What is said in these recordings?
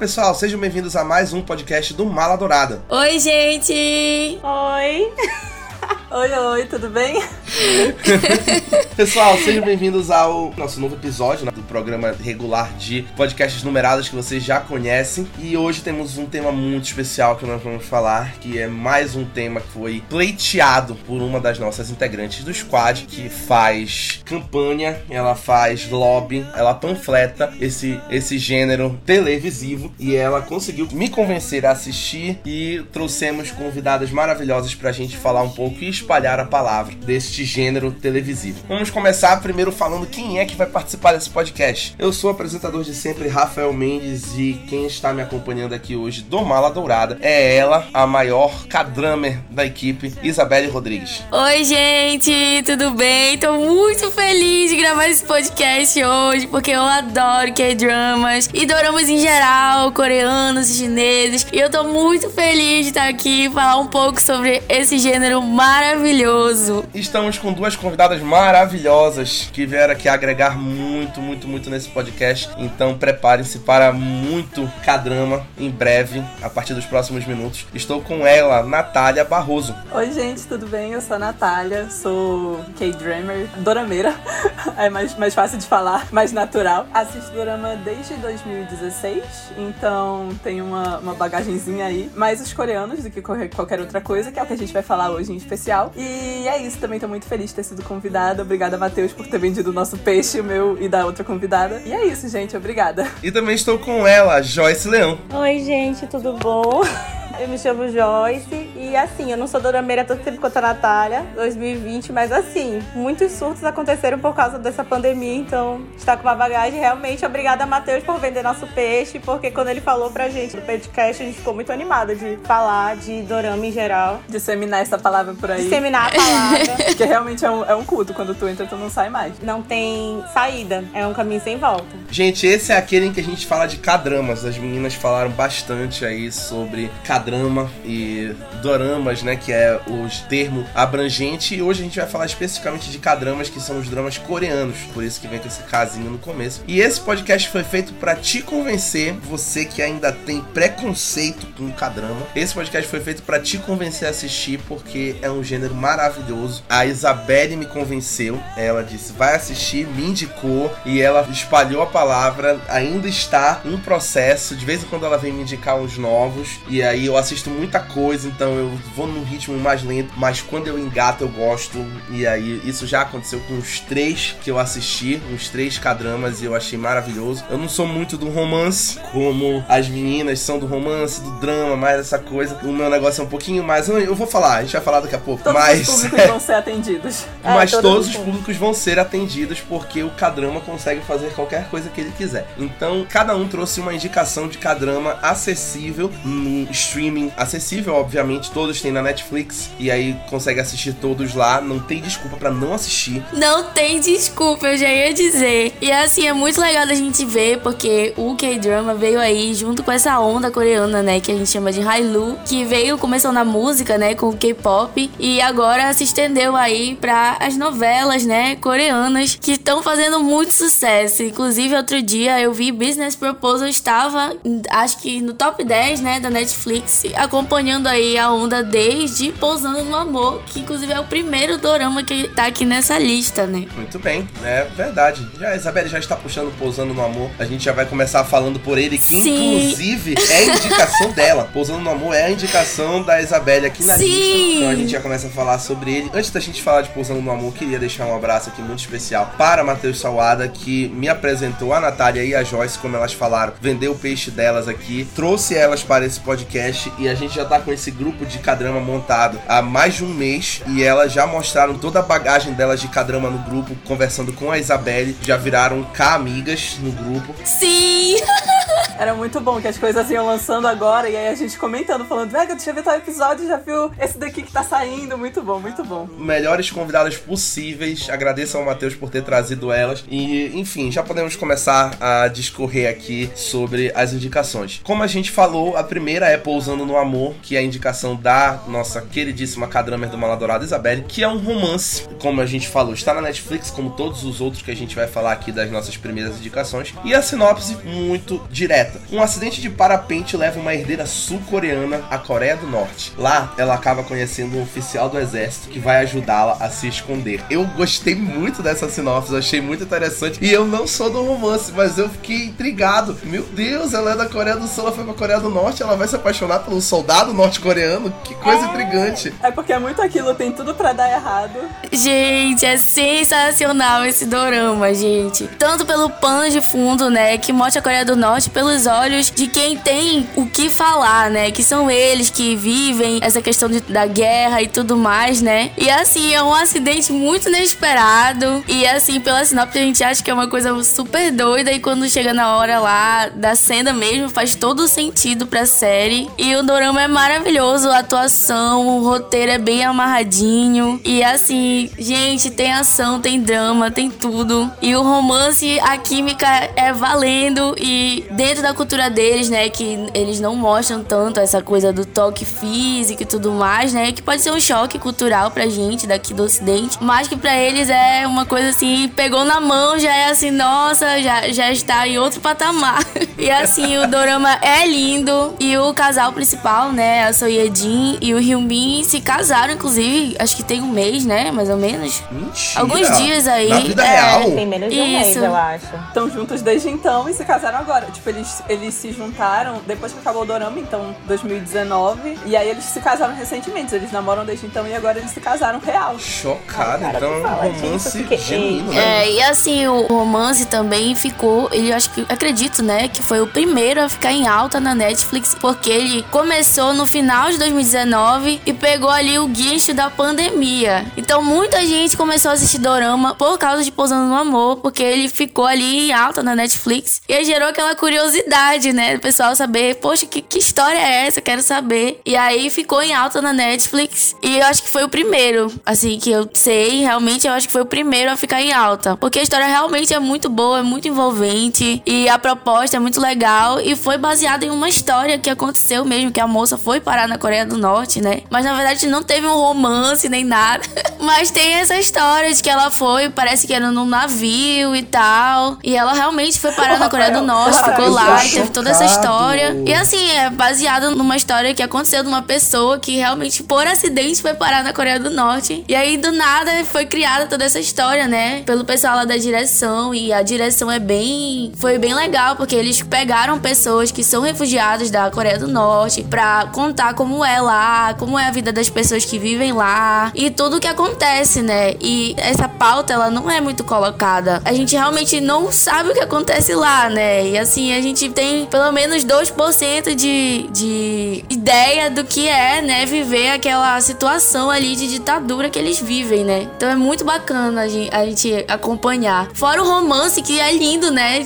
pessoal, sejam bem-vindos a mais um podcast do Mala Dourada. Oi, gente! Oi! Oi, oi, tudo bem? Pessoal, sejam bem-vindos ao nosso novo episódio né, do programa regular de podcasts numerados que vocês já conhecem. E hoje temos um tema muito especial que nós vamos falar, que é mais um tema que foi pleiteado por uma das nossas integrantes do squad, que faz campanha, ela faz lobby, ela panfleta esse, esse gênero televisivo e ela conseguiu me convencer a assistir e trouxemos convidadas maravilhosas pra gente falar um pouco e espalhar a palavra deste gênero televisivo. Vamos começar primeiro falando quem é que vai participar desse podcast. Eu sou o apresentador de sempre, Rafael Mendes, e quem está me acompanhando aqui hoje do Mala Dourada é ela, a maior cadramer da equipe, Isabelle Rodrigues. Oi, gente, tudo bem? Tô muito feliz de gravar esse podcast hoje, porque eu adoro K-dramas e doramas em geral, coreanos, chineses, e eu tô muito feliz de estar aqui e falar um pouco sobre esse gênero maravilhoso. Estamos com duas convidadas maravilhosas que vieram aqui agregar muito, muito, muito nesse podcast. Então preparem-se para muito cadrama em breve, a partir dos próximos minutos. Estou com ela, Natália Barroso. Oi, gente, tudo bem? Eu sou a Natália, sou K-Dreamer, dorameira. É mais, mais fácil de falar, mais natural. Assisto dorama desde 2016, então tenho uma, uma bagagenzinha aí. Mais os coreanos do que qualquer outra coisa, que é o que a gente vai falar hoje em especial. E é isso, também tô muito feliz de ter sido convidada. Obrigada, Matheus, por ter vendido o nosso peixe, o meu e da outra convidada. E é isso, gente, obrigada. E também estou com ela, Joyce Leão. Oi, gente, tudo bom? Eu me chamo Joyce e assim, eu não sou dorameira todo tempo quanto a Natália, 2020, mas assim, muitos surtos aconteceram por causa dessa pandemia, então está com uma bagagem realmente. Obrigada, Matheus, por vender nosso peixe, porque quando ele falou pra gente no podcast, a gente ficou muito animada de falar de dorama em geral. Disseminar essa palavra por aí. Disseminar a palavra. Porque realmente é um, é um culto, quando tu entra, tu não sai mais. Não tem saída, é um caminho sem volta. Gente, esse é aquele em que a gente fala de cadramas. As meninas falaram bastante aí sobre cadramas drama e doramas, né, que é o termo abrangente, e hoje a gente vai falar especificamente de cadramas, que são os dramas coreanos, por isso que vem com esse casinho no começo. E esse podcast foi feito para te convencer, você que ainda tem preconceito com cadrama. Esse podcast foi feito para te convencer a assistir, porque é um gênero maravilhoso. A Isabelle me convenceu, ela disse, vai assistir, me indicou, e ela espalhou a palavra, ainda está um processo, de vez em quando ela vem me indicar uns novos, e aí eu assisto muita coisa, então eu vou num ritmo mais lento, mas quando eu engato eu gosto. E aí isso já aconteceu com os três que eu assisti, uns três cadramas e eu achei maravilhoso. Eu não sou muito do romance, como as meninas são do romance, do drama, mais essa coisa. O meu negócio é um pouquinho mais. Eu vou falar, a gente vai falar daqui a pouco. Todos mas... os públicos vão ser atendidos. mas é, todos, todos os públicos vão ser atendidos porque o cadrama consegue fazer qualquer coisa que ele quiser. Então, cada um trouxe uma indicação de cadrama acessível no stream streaming acessível, obviamente, todos têm na Netflix e aí consegue assistir todos lá, não tem desculpa para não assistir. Não tem desculpa, eu já ia dizer. E assim, é muito legal da gente ver porque o K-drama veio aí junto com essa onda coreana, né, que a gente chama de Hallyu, que veio começou na música, né, com o K-pop e agora se estendeu aí para as novelas, né, coreanas que estão fazendo muito sucesso. Inclusive, outro dia eu vi Business Proposal estava acho que no top 10, né, da Netflix acompanhando aí a onda desde Pousando no Amor, que inclusive é o primeiro dorama que tá aqui nessa lista, né? Muito bem, é verdade. Já, a Isabelle já está puxando Pousando no Amor. A gente já vai começar falando por ele, que Sim. inclusive é a indicação dela. Pousando no Amor é a indicação da Isabelle aqui na Sim. lista. Então a gente já começa a falar sobre ele. Antes da gente falar de Pousando no Amor, queria deixar um abraço aqui muito especial para Matheus Salada, que me apresentou a Natália e a Joyce, como elas falaram, vendeu o peixe delas aqui, trouxe elas para esse podcast e a gente já tá com esse grupo de cadrama montado há mais de um mês e elas já mostraram toda a bagagem delas de cadrama no grupo, conversando com a Isabelle, já viraram K-amigas no grupo. Sim! Era muito bom que as coisas iam lançando agora e aí a gente comentando, falando, Vega, deixa eu ver tal episódio, já viu esse daqui que tá saindo. Muito bom, muito bom. Melhores convidadas possíveis. Agradeço ao Matheus por ter trazido elas. E, enfim, já podemos começar a discorrer aqui sobre as indicações. Como a gente falou, a primeira é Pousando no Amor, que é a indicação da nossa queridíssima cadramer do Maladorado Isabelle, que é um romance, como a gente falou, está na Netflix, como todos os outros que a gente vai falar aqui das nossas primeiras indicações. E a sinopse muito direta. Um acidente de parapente leva uma herdeira sul-coreana à Coreia do Norte. Lá, ela acaba conhecendo um oficial do exército que vai ajudá-la a se esconder. Eu gostei muito dessa sinopse, achei muito interessante. E eu não sou do romance, mas eu fiquei intrigado. Meu Deus, ela é da Coreia do Sul, ela foi pra Coreia do Norte, ela vai se apaixonar pelo soldado norte-coreano. Que coisa É. intrigante. É porque é muito aquilo, tem tudo pra dar errado. Gente, é sensacional esse dorama, gente. Tanto pelo pano de fundo, né, que mostra a Coreia do Norte, pelos olhos de quem tem o que falar, né, que são eles que vivem essa questão de- da guerra e tudo mais, né. E assim, é um acidente muito inesperado. E assim, pela sinopse a gente acha que é uma coisa super doida. E quando chega na hora lá da cena mesmo, faz todo o sentido pra série. E o dorama é maravilhoso, a atuação, o roteiro é bem amarradinho. E assim, gente, tem ação, tem drama, tem tudo. E o romance, a química é valendo. E dentro da cultura deles, né, que eles não mostram tanto essa coisa do toque físico e tudo mais, né, que pode ser um choque cultural pra gente daqui do ocidente, mas que pra eles é uma coisa assim, pegou na mão, já é assim, nossa, já, já está em outro patamar. e assim, o dorama é lindo e o casal principal, né, a Soyedin e o Hyunbin se casaram, inclusive, acho que tem um mês, né, mais ou menos. Mentira. Alguns dias aí, Na vida é. real? Tem menos de um mês, eu acho. Estão juntos desde então e se casaram agora. Tipo, eles, eles se juntaram depois que acabou o Dorama, então 2019. E aí eles se casaram recentemente. Eles namoram desde então e agora eles se casaram real. Chocado, então é um fala romance porque- genuíno, né? É, e assim, o romance também ficou, ele acho que, acredito, né, que foi o primeiro a ficar em alta na Netflix, porque ele começou no final de 2019 e pegou ali o guincho da pandemia. Então muita gente começou a assistir Dorama por causa de Pousando no Amor, porque ele ficou ali em alta na Netflix. E aí gerou aquela curiosidade, né, do pessoal saber, poxa, que, que história é essa? Quero saber. E aí ficou em alta na Netflix e eu acho que foi o primeiro, assim, que eu sei, realmente eu acho que foi o primeiro a ficar em alta. Porque a história realmente é muito boa, é muito envolvente e a proposta é muito legal e foi baseada em uma história que aconteceu mesmo, que a moça foi parar na Coreia do Norte, né? Mas na verdade não teve um romance nem nada. Mas tem essa história de que ela foi, parece que era num navio e tal. E ela realmente foi parar na Coreia do Norte, ficou lá e teve toda essa história. E assim, é baseado numa história que aconteceu de uma pessoa que realmente, por acidente, foi parar na Coreia do Norte. E aí, do nada, foi criada toda essa história, né? Pelo pessoal lá da direção. E a direção é bem. Foi bem legal, porque eles pegaram pessoas que são refugiadas da Coreia do Norte pra contar como é lá, como é a vida das pessoas que vivem lá e tudo o que acontece, né? E essa pauta, ela não é muito colocada. A gente realmente não sabe o que acontece lá, né? E assim, a gente tem pelo menos 2% de, de ideia do que é, né, viver aquela situação ali de ditadura que eles vivem, né? Então é muito bacana a gente, a gente acompanhar. Fora o romance, que é lindo, né?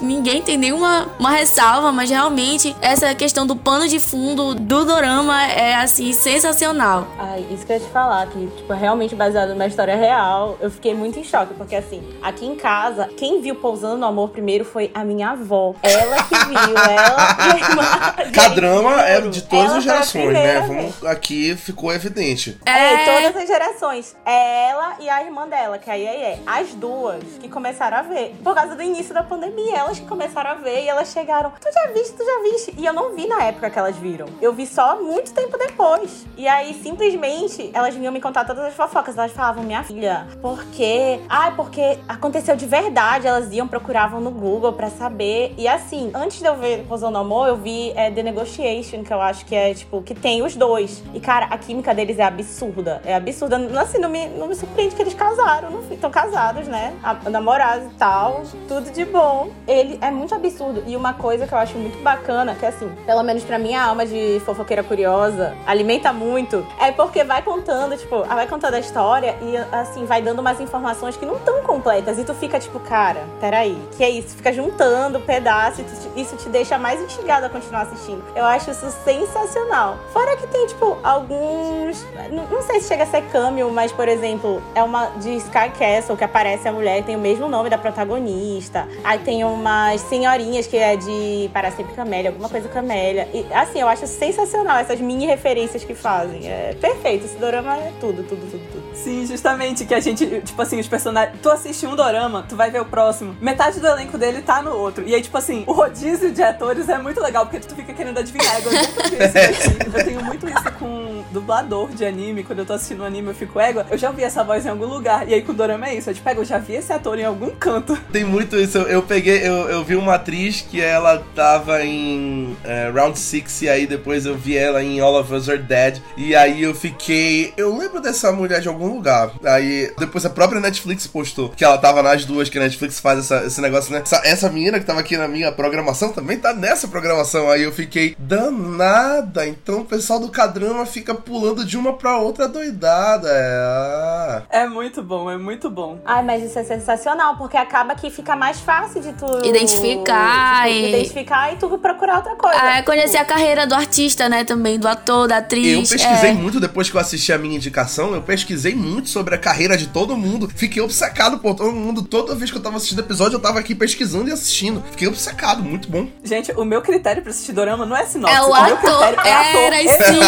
Ninguém tem nenhuma uma ressalva, mas realmente essa questão do pano de fundo do dorama é, assim, sensacional. Ai, isso que eu ia te falar, que tipo, é realmente baseado numa história real. Eu fiquei muito em choque, porque assim, aqui em casa, quem viu Pousando no Amor primeiro foi a minha avó. Ela que viu, ela e a irmã. Cadrama é de todas ela as gerações, né? Vamos, aqui ficou evidente. É, todas as gerações. É ela e a irmã dela, que aí é as duas que começaram a ver. Por causa do início da pandemia, elas que começaram a ver e elas chegaram. Tu já viste, tu já viste? E eu não vi na época que elas viram. Eu vi só muito tempo depois. E aí, simplesmente, elas vinham me contar todas as fofocas. Elas falavam, minha filha, por quê? Ai, porque aconteceu de verdade. Elas iam, procuravam no Google pra saber. E assim, antes de eu ver Pousando no Amor, eu vi é, The Negotiation, que eu acho que é, tipo, que tem os dois. E, cara, a química deles é absurda. É absurda. Assim, não me, não me surpreende que eles casaram. Não estão casados, né? Namorados e tal. Tudo de bom. Ele é muito absurdo. E uma coisa que eu acho muito bacana, que assim, pelo menos pra minha alma de fofoqueira curiosa, alimenta muito, é porque vai contando, tipo, vai contando a história e, assim, vai dando umas informações que não estão completas. E tu fica, tipo, cara, peraí, que é isso? Fica juntando pedaços e isso te deixa mais instigado a continuar assistindo. Eu acho isso sensacional. Fora que tem, tipo, alguns. Não, não sei se chega a ser cameo, mas, por exemplo, é uma de Sky Castle que aparece a mulher, tem o mesmo nome da protagonista. Aí tem umas senhorinhas que é de Para Sempre Camélia, alguma coisa Camélia. E assim, eu acho sensacional essas mini referências que fazem. É perfeito. Esse dorama é tudo, tudo, tudo, tudo. Sim, justamente, que a gente, tipo assim, os personagens. Tu assiste um dorama, tu vai ver o próximo. Metade do elenco dele tá no outro. E aí, tipo assim, o rodízio de atores é muito legal, porque tu fica querendo adivinhar. Eu, eu tenho muito isso com dublador de anime. Quando eu tô assistindo um anime, eu fico, égua, eu já vi essa voz em algum lugar. E aí com o dorama é isso. Eu tipo, eu já vi esse ator em algum canto. Tem muito isso. Eu, eu peguei, eu, eu vi uma atriz que ela tava em uh, Round 6 e aí depois eu vi ela em All of Us Are Dead. E aí eu fiquei. Eu lembro dessa mulher de algum lugar. Aí depois a própria Netflix postou que ela tava nas duas, que a Netflix faz essa, esse negócio, né? Essa, essa menina que tava aqui na minha programação também tá nessa programação. Aí eu fiquei danada. Então o pessoal do Cadrama fica pulando de uma pra outra doidada. É. é muito bom, é muito bom. Ai, mas isso é sensacional, porque acaba que fica mais fácil de tu identificar tipo, e identificar e tu procurar outra coisa. É, conhecer a carreira do artista, né, também, do ator, da atriz. Eu pesquisei é. muito depois que eu assisti a minha indicação, eu pesquisei muito sobre a carreira de todo mundo. Fiquei obcecado por todo mundo. Toda vez que eu tava assistindo episódio, eu tava aqui pesquisando e assistindo. Fiquei obcecado, muito bom. Gente, o meu critério pra assistir dorama não é sinopse. É o, o ator. meu critério é ator. Era, sim.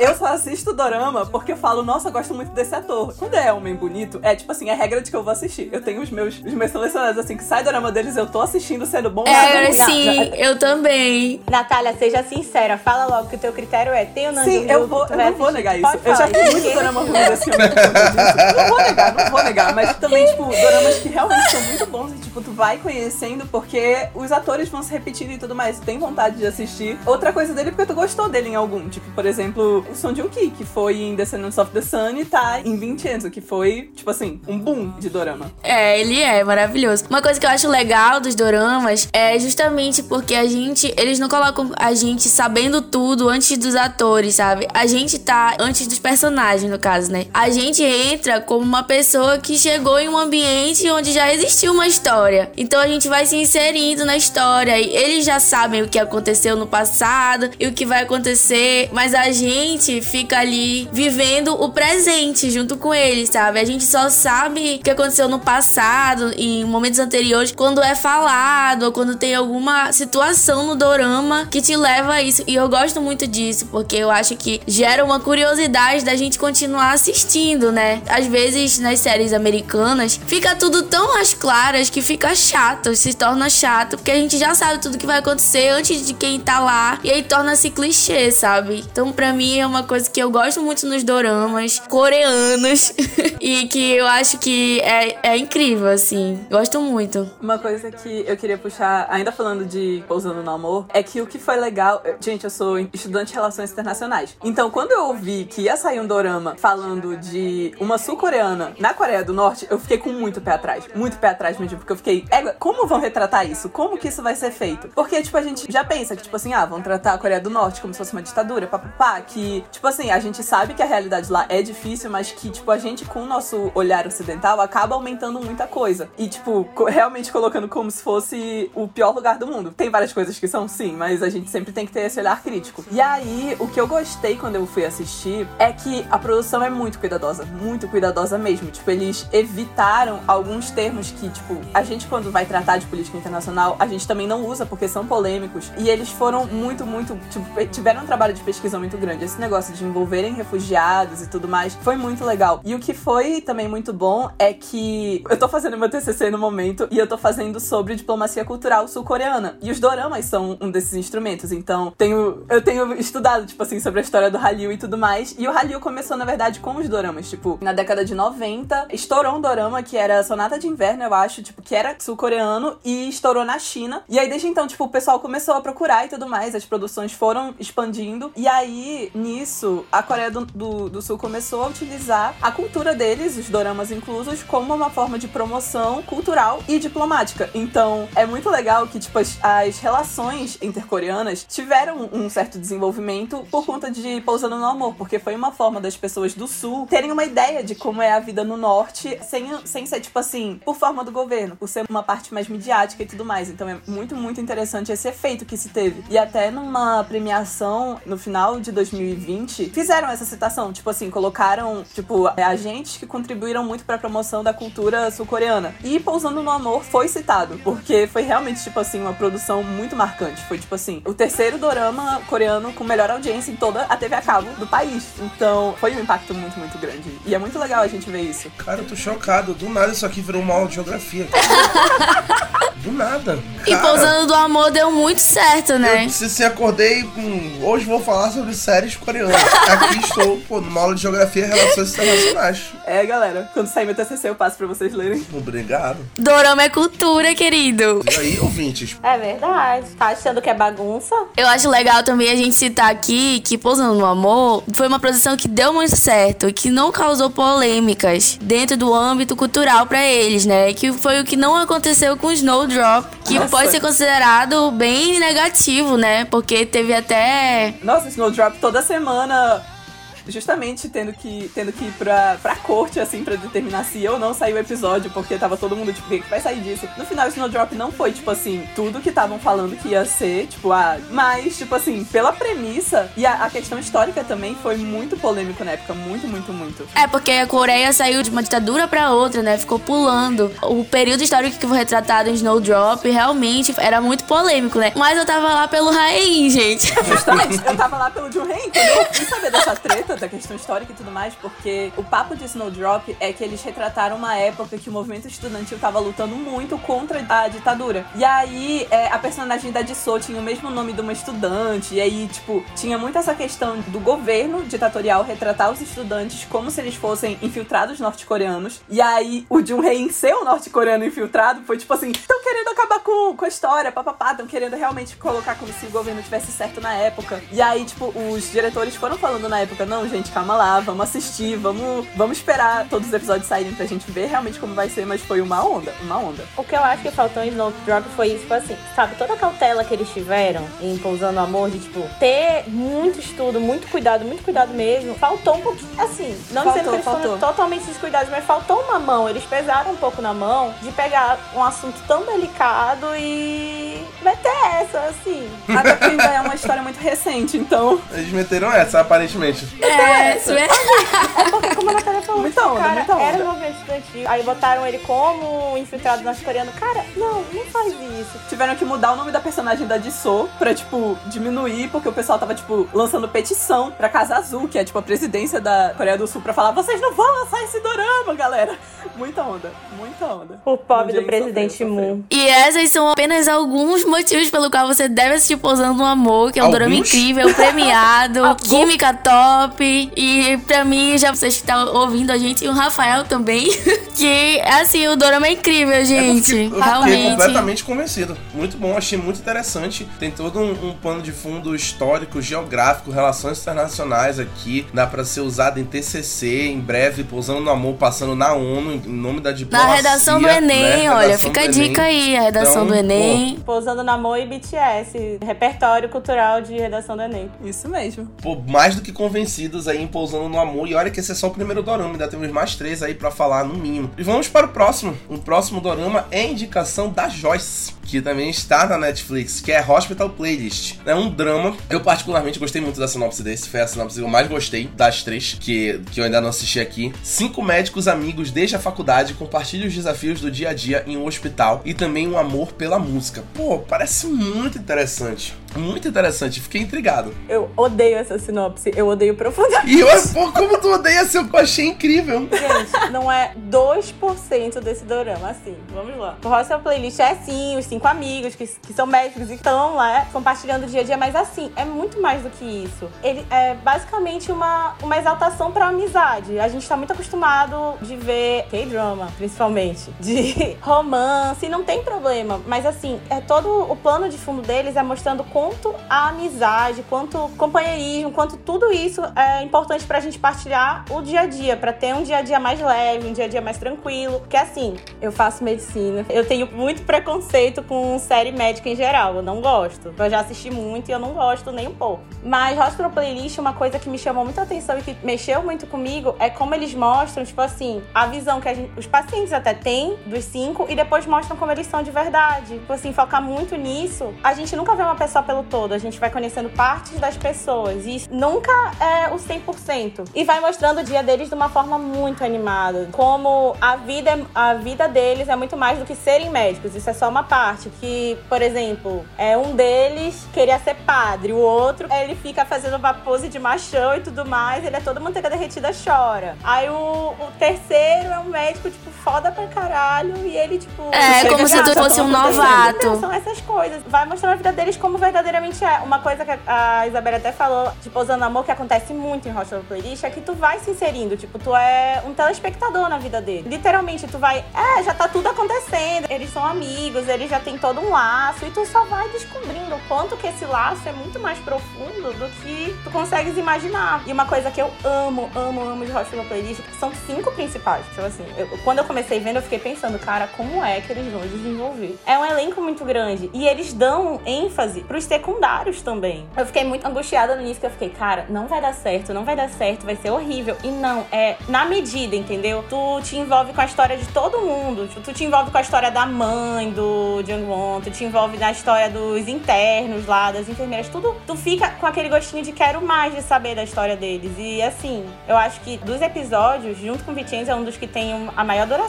eu só assisto dorama porque eu falo, nossa, eu gosto muito desse ator. Quando é homem bonito, é tipo assim, é regra de que eu vou assistir. Eu tenho os meus, os meus selecionados, assim, que sai dorama deles, eu tô assistindo sendo bom. É, sim, eu também. Natália, seja sincera, fala logo que o teu critério é, tem o Nanjo Sim, eu, vou, eu não vou negar isso. eu já fiz muito dorama homem Não vou negar, não vou negar. Mas também, tipo, doramas que realmente são muito bons e, tipo, tu vai conhecendo porque os atores vão se repetindo e tudo mais. Tu tem vontade de assistir. Outra coisa dele é porque tu gostou dele em algum. Tipo, por exemplo, o Son Joong-ki, que foi em Descendants of the Sun e tá em Vincenzo, que foi, tipo assim, um boom de dorama. É, ele é maravilhoso. Uma coisa que eu acho legal dos doramas é justamente porque a gente, eles não colocam a gente sabendo tudo antes dos atores, sabe? A gente tá antes dos personagens, no caso, né? A gente entra como uma pessoa que chegou em um ambiente onde já existiu uma história. Então a gente vai se inserindo na história e eles já sabem o que aconteceu no passado e o que vai acontecer, mas a gente fica ali vivendo o presente junto com eles, sabe? A gente só sabe o que aconteceu no passado, em momentos anteriores, quando é falado ou quando tem alguma situação no dorama que te leva a isso. E eu gosto muito disso, porque eu acho que gera uma curiosidade da gente continuar assistindo, né? Às vezes nas séries americanas fica tudo tão às claras que fica chato, se torna chato, porque a gente já sabe tudo que vai acontecer antes de quem tá lá, e aí torna-se clichê, sabe? Então, pra mim, é uma coisa que eu gosto muito nos doramas coreanos e que eu acho que é, é incrível, assim. Gosto muito. Uma coisa que eu queria puxar, ainda falando de Pousando no Amor, é que o que foi legal. Gente, eu sou estudante de relações internacionais. Então, quando eu ouvi que ia sair um dorama falando de uma sul-coreana na Coreia do Norte, eu fiquei com muito pé atrás. Muito pé atrás mesmo, porque eu fiquei, é, como vão retratar isso? Como que isso vai ser feito? Porque, tipo, a gente já pensa que, tipo assim, ah, vão tratar a Coreia do Norte como se fosse uma ditadura, papapá, que, tipo assim, a gente sabe que a realidade lá é difícil, mas que, tipo, a gente, com o nosso olhar ocidental, acaba aumentando muita coisa. E, tipo, realmente colocando como se fosse o pior lugar do mundo. Tem várias coisas que são, sim, mas a gente sempre tem que ter esse olhar crítico. E aí, o que eu gostei quando eu fui assistir é que a produção é muito cuidadosa, muito cuidadosa mesmo. Tipo, eles evitaram alguns termos que, tipo, a gente quando vai tratar de política internacional, a gente também não usa porque são polêmicos. E eles foram muito, muito, tipo, tiveram um trabalho de pesquisa muito grande. Esse negócio de envolverem refugiados e tudo mais foi muito legal. E o que foi também muito bom é que eu tô fazendo meu TCC no momento e eu tô fazendo sobre diplomacia cultural sul-coreana. E os doramas são um desses instrumentos. Então, tenho, eu tenho estudado, tipo assim, sobre a história do Hallyu e tudo mais. E o Hallyu começou, na verdade, com os doramas. Tipo, na década de 90, estourou um dorama que era Sonata de Inverno, eu acho, tipo, que era sul-coreano e estourou na China. E aí, desde então, tipo, o pessoal começou a procurar e tudo mais. As produções foram expandindo. E aí, nisso, a Coreia do, do, do Sul começou a utilizar a cultura deles, os doramas inclusos, como uma forma de promoção cultural e diplomática. Então, é muito legal que, tipo, as, as relações intercoreanas tiveram um certo desenvolvimento por conta de Pousando no Amor, porque foi uma forma das pessoas do Sul terem uma ideia de como é a vida no Norte, sem, sem ser, tipo assim, por forma do governo, por ser uma parte mais midiática e tudo mais. Então, é muito, muito interessante esse efeito que se teve. E até numa premiação no final de 2020, fizeram essa citação, tipo assim, colocaram, tipo, agentes que contribuíram muito para a promoção da cultura sul-coreana. E Pousando no Amor foi citado, porque foi realmente, tipo assim, uma produção muito marcante. Foi, tipo assim, o terceiro dorama coreano com melhor audiência em toda a TV a cabo do país. Então, foi um impacto muito muito, muito grande. E é muito legal a gente ver isso. Cara, eu tô chocado. Do nada isso aqui virou uma aula de geografia. Do nada. E Cara, Pousando do Amor deu muito certo, né? Eu, se, se acordei, hum, hoje vou falar sobre séries coreanas. Aqui estou, pô, numa aula de geografia e relações internacionais. É, galera, quando sair meu TCC eu passo pra vocês lerem. Obrigado. Dorama é cultura, querido. E aí, ouvintes? É verdade. Tá achando que é bagunça? Eu acho legal também a gente citar aqui que Pousando no Amor foi uma produção que deu muito certo e que não causou polêmicas dentro do âmbito cultural pra eles, né? Que foi o que não aconteceu com Snowdrop, que Nossa. pode ser considerado bem negativo, né? Porque teve até Nossa, Snowdrop toda semana. Justamente tendo que, tendo que ir pra, pra corte, assim, pra determinar se eu não sair o episódio, porque tava todo mundo, tipo, o que vai sair disso? No final, Snowdrop não foi, tipo assim, tudo que estavam falando que ia ser, tipo, ah, mas, tipo assim, pela premissa e a, a questão histórica também foi muito polêmico na época, muito, muito, muito. É, porque a Coreia saiu de uma ditadura pra outra, né? Ficou pulando. O período histórico que foi retratado em Snowdrop realmente era muito polêmico, né? Mas eu tava lá pelo Rain, gente. Justamente, eu tava lá pelo Ren, quando eu fui saber dessa treta, da questão histórica e tudo mais, porque o papo de Snowdrop é que eles retrataram uma época que o movimento estudantil tava lutando muito contra a ditadura. E aí, é, a personagem da Jisoo tinha o mesmo nome de uma estudante, e aí, tipo, tinha muito essa questão do governo ditatorial retratar os estudantes como se eles fossem infiltrados norte-coreanos. E aí, o Jun Hei ser um norte-coreano infiltrado foi tipo assim, estão querendo acabar com, com a história, papapá, estão querendo realmente colocar como se o governo tivesse certo na época. E aí, tipo, os diretores foram falando na época, não, gente, calma lá, vamos assistir, vamos, vamos esperar todos os episódios saírem pra gente ver realmente como vai ser, mas foi uma onda, uma onda. O que eu acho que faltou em Snowdrop foi isso, tipo assim, sabe, toda a cautela que eles tiveram em Pousando Amor, de tipo, ter muito estudo, muito cuidado, muito cuidado mesmo, faltou um pouquinho, assim, não Faltou, dizendo que eles faltou. foram totalmente descuidados, mas faltou uma mão, eles pesaram um pouco na mão de pegar um assunto tão delicado e meter essa, assim. Até porque ainda é uma história muito recente, então. Eles meteram essa, aparentemente. É, isso é. É porque, como a Natália falou, Muita onda, cara, muita onda. era no movimento estudantil, aí botaram ele como infiltrado norte-coreano. Cara, não, não faz isso. Tiveram que mudar o nome da personagem da Jisoo pra, tipo, diminuir, porque o pessoal tava, tipo, lançando petição pra Casa Azul, que é, tipo, a presidência da Coreia do Sul, pra falar: vocês não vão lançar esse dorama, galera. Muita onda, muita onda. O pobre do presidente. Moon. E esses são apenas alguns motivos pelo qual você deve assistir Pousando no Amor, que é um Alguns? drama incrível, premiado, química top. E pra mim, já vocês que estão ouvindo a gente, e o Rafael também, que assim, o drama é incrível, gente. Eu fiquei Realmente. completamente convencido. Muito bom, achei muito interessante. Tem todo um, um pano de fundo histórico, geográfico, relações internacionais aqui. Dá pra ser usado em TCC, em breve, pousando no amor, passando na ONU, em nome da Na diplomacia. redação do né? Enem, olha, Redação fica a dica aí, a redação Então, do Enem. Pousando na Amor e BTS. Repertório cultural de redação do Enem. Isso mesmo. Pô, mais do que aí Pousando no Amor. E olha que esse é só o primeiro dorama, ainda temos mais três aí pra falar no mínimo. E vamos para o próximo. O próximo dorama é indicação da Joyce, que também está na Netflix, que é Hospital Playlist. É um drama. Eu particularmente gostei muito da sinopse desse, foi a sinopse que eu mais gostei das três, que, que eu ainda não assisti aqui. Cinco médicos amigos desde a faculdade compartilham os desafios do dia a dia em um hospital e também um amor pela música. Pô, parece muito interessante. Muito interessante, fiquei intrigado. Eu odeio essa sinopse. Eu odeio profundamente. E eu, pô, como tu odeia seu eu achei incrível. Gente, não é 2% desse dorama, assim. Vamos lá. O Hostel Playlist é sim, os cinco amigos que, que são médicos e estão lá compartilhando o dia a dia, mas assim, é muito mais do que isso. Ele é basicamente uma, uma exaltação pra amizade. A gente tá muito acostumado de ver K-drama, principalmente, de romance, não tem problema. Mas assim, é todo o plano de fundo deles é mostrando quanto a amizade, quanto companheirismo, quanto tudo isso é importante pra gente partilhar o dia a dia, pra ter um dia a dia mais leve, um dia a dia mais tranquilo. Porque assim, eu faço medicina, eu tenho muito preconceito com série médica em geral, eu não gosto. Eu já assisti muito e eu não gosto nem um pouco. Mas Hospital Playlist, uma coisa que me chamou muita atenção e que mexeu muito comigo é como eles mostram, tipo assim, a visão que a gente- os pacientes até têm dos cinco e depois mostram como eles são de verdade. Tipo assim, focar muito nisso. A gente nunca vê uma pessoa pelo todo. A gente vai conhecendo partes das pessoas. E nunca é o 100%. E vai mostrando o dia deles de uma forma muito animada. Como a vida, a vida deles é muito mais do que serem médicos. Isso é só uma parte. Que, por exemplo, é um deles queria ser padre. O outro, ele fica fazendo uma pose de machão e tudo mais. Ele é todo manteiga derretida, chora. Aí o, o terceiro é um médico, tipo, foda pra caralho. E ele, tipo. É, como se tu fosse um novato. Então, são essas coisas. Vai mostrar a vida deles como verdadeiramente é. Uma coisa que a Isabela até falou, tipo, usando amor, que acontece muito em Hostel Playlist, é que tu vai se inserindo. Tipo, tu é um telespectador na vida dele. Literalmente, tu vai. É, já tá tudo acontecendo. Eles são amigos, eles já têm todo um laço. E tu só vai descobrindo o quanto que esse laço é muito mais profundo do que tu consegues imaginar. E uma coisa que eu amo, amo, amo de Hostel Playlist são cinco principais. Tipo assim, eu, quando eu comecei vendo, eu fiquei pensando, cara, como é que eles vão desenvolver? É um elenco muito grande. E eles dão ênfase pros secundários também. Eu fiquei muito angustiada no início, que eu fiquei, cara, não vai dar certo, não vai dar certo, vai ser horrível. E não, é na medida, entendeu? Tu te envolve com a história de todo mundo. Tu te envolve com a história da mãe do Jung-won, tu te envolve na história dos internos lá, das enfermeiras, tudo. Tu fica com aquele gostinho de quero mais de saber da história deles. E assim, eu acho que dos episódios, junto com o Vincenzo, é um dos que tem a maior duração.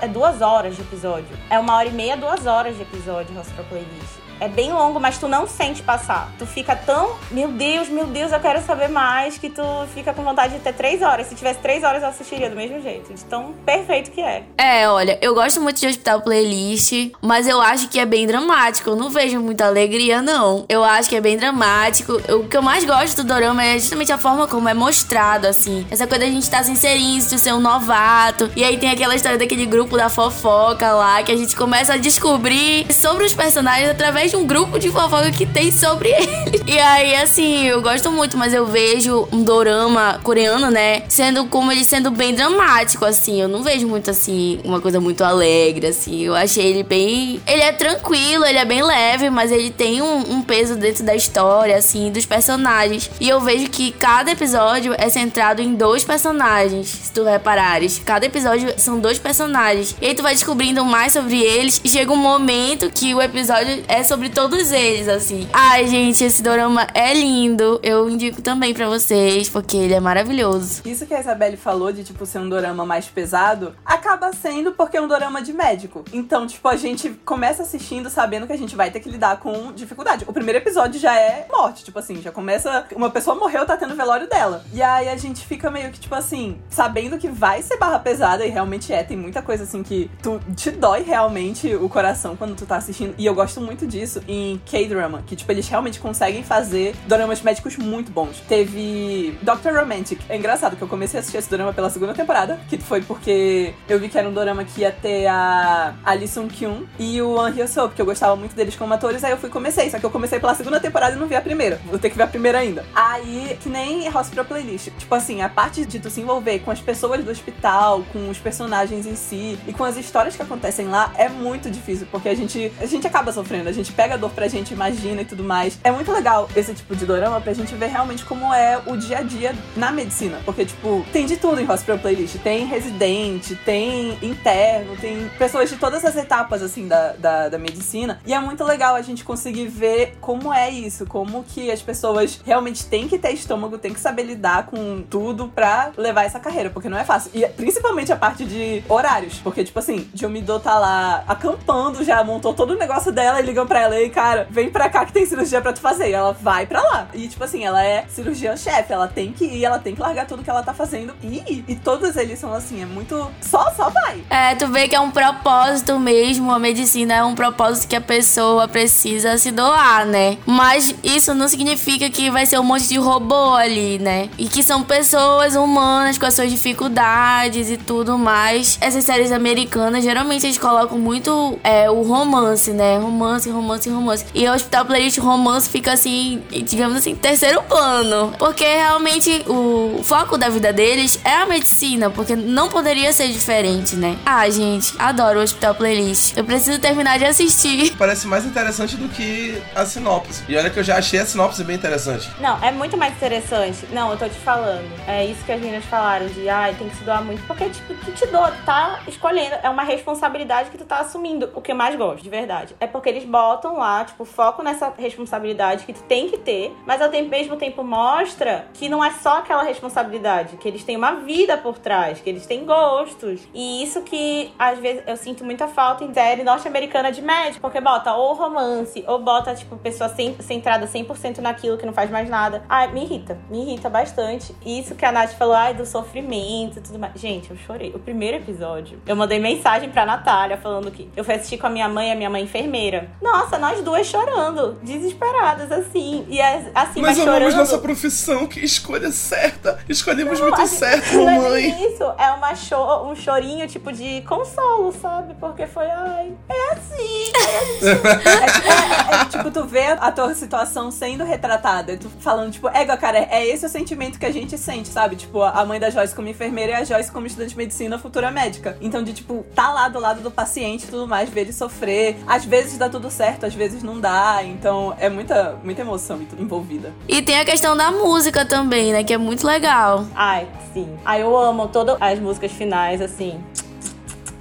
É duas horas de episódio. É uma hora e meia, duas horas de episódio, Hostel Playlist. É bem longo, mas tu não sente passar. Tu fica tão, meu Deus, meu Deus, eu quero saber mais, que tu fica com vontade de ter três horas. Se tivesse três horas, eu assistiria do mesmo jeito. De tão perfeito que é. É, olha, eu gosto muito de Hospital Playlist, mas eu acho que é bem dramático. Eu não vejo muita alegria, não. Eu acho que é bem dramático. O que eu mais gosto do Dorama é justamente a forma como é mostrado, assim. Essa coisa da gente estar tá se inserindo, ser um novato. E aí tem aquela história daquele grupo da fofoca lá, que a gente começa a descobrir sobre os personagens através de um grupo de fofoca que tem sobre ele. E aí, assim, eu gosto muito, mas eu vejo um dorama coreano, né? Sendo como ele sendo bem dramático, assim. Eu não vejo muito, assim, uma coisa muito alegre, assim. Eu achei ele bem. Ele é tranquilo, ele é bem leve, mas ele tem um, um peso dentro da história, assim, dos personagens. E eu vejo que cada episódio é centrado em dois personagens, se tu reparares. Cada episódio são dois personagens. E aí tu vai descobrindo mais sobre eles. E chega um momento que o episódio é sobre sobre todos eles, assim. Ai, gente, esse dorama é lindo. Eu indico também para vocês, porque ele é maravilhoso. Isso que a Isabelle falou de, tipo, ser um dorama mais pesado, acaba sendo porque é um dorama de médico. Então, tipo, a gente começa assistindo sabendo que a gente vai ter que lidar com dificuldade. O primeiro episódio já é morte, tipo assim, já começa. Uma pessoa morreu, tá tendo velório dela. E aí a gente fica meio que, tipo assim, sabendo que vai ser barra pesada, e realmente é, tem muita coisa assim que tu te dói realmente o coração quando tu tá assistindo. E eu gosto muito disso isso em K-drama, que tipo eles realmente conseguem fazer dramas médicos muito bons. Teve Doctor Romantic. É engraçado que eu comecei a assistir esse drama pela segunda temporada, que foi porque eu vi que era um drama que ia ter a, a Lee Sung Kyun e o An Hyo Seo, porque eu gostava muito deles como atores, aí eu fui comecei, só que eu comecei pela segunda temporada e não vi a primeira. Vou ter que ver a primeira ainda. Aí, que nem Hospital Playlist. Tipo assim, a parte de tu se envolver com as pessoas do hospital, com os personagens em si e com as histórias que acontecem lá é muito difícil, porque a gente a gente acaba sofrendo, a gente pega a dor pra gente, imagina e tudo mais. É muito legal esse tipo de dorama pra gente ver realmente como é o dia a dia na medicina. Porque, tipo, tem de tudo em Hospital Playlist. Tem residente, tem interno, tem pessoas de todas as etapas, assim, da, da, da medicina. E é muito legal a gente conseguir ver como é isso, como que as pessoas realmente têm que ter estômago, têm que saber lidar com tudo pra levar essa carreira, porque não é fácil. E principalmente a parte de horários, porque, tipo assim, Jomido tá lá acampando, já montou todo o negócio dela e ligam pra ela e, cara, vem pra cá que tem cirurgia pra tu fazer. E ela vai pra lá. E, tipo assim, ela é cirurgiã-chefe, ela tem que ir, ela tem que largar tudo que ela tá fazendo e ir. E todos eles são assim, é muito. Só, só vai. É, tu vê que é um propósito mesmo, a medicina é um propósito que a pessoa precisa se doar, né? Mas isso não significa que vai ser um monte de robô ali, né? E que são pessoas humanas com as suas dificuldades e tudo mais. Essas séries americanas, geralmente eles colocam muito é, o romance, né? Romance, romance, romance. E o Hospital Playlist romance fica assim, digamos assim, terceiro plano. Porque realmente o foco da vida deles é a medicina, porque não poderia ser diferente, né? Ah, gente, adoro o Hospital Playlist. Eu preciso terminar de assistir. Parece mais interessante do que a sinopse. E olha que eu já achei a sinopse bem interessante. Não, é muito mais interessante. Não, eu tô te falando. É isso que as meninas falaram de, ai, ah, tem que se doar muito. Porque, tipo, tu te doa, tá escolhendo. É uma responsabilidade que tu tá assumindo. O que eu mais gosto, de verdade. É porque eles botam botam lá, tipo, foco nessa responsabilidade que tu tem que ter, mas ao mesmo tempo mostra que não é só aquela responsabilidade, que eles têm uma vida por trás, que eles têm gostos. E isso que às vezes eu sinto muita falta em série norte-americana de médico, porque bota ou romance, ou bota, tipo, pessoa centrada 100% naquilo que não faz mais nada. Ai, me irrita, me irrita bastante. Isso que a Nath falou, ai, do sofrimento e tudo mais. Gente, eu chorei. O primeiro episódio, eu mandei mensagem pra Natália falando que eu fui assistir com a minha mãe, a minha mãe enfermeira. Nossa, nós duas chorando, desesperadas, assim. E é, assim, mas, mas chorando. amamos nossa profissão, que escolha certa. Escolhemos não, muito assim, certo, não mamãe. É isso, é uma cho um chorinho, tipo, de consolo, sabe? Porque foi, ai, é assim. é, é, é, tipo, tu vê a tua situação sendo retratada. Tu falando, tipo, égua, cara, é esse o sentimento que a gente sente, sabe? Tipo, a mãe da Joyce como enfermeira e a Joyce como estudante de medicina, futura médica. Então, de, tipo, tá lá do lado do paciente e tudo mais, ver ele sofrer. Às vezes dá tudo certo, às vezes não dá. Então, é muita, muita emoção envolvida. E tem a questão da música também, né? Que é muito legal. Ai, sim. Ai, eu amo todas as músicas finais, assim.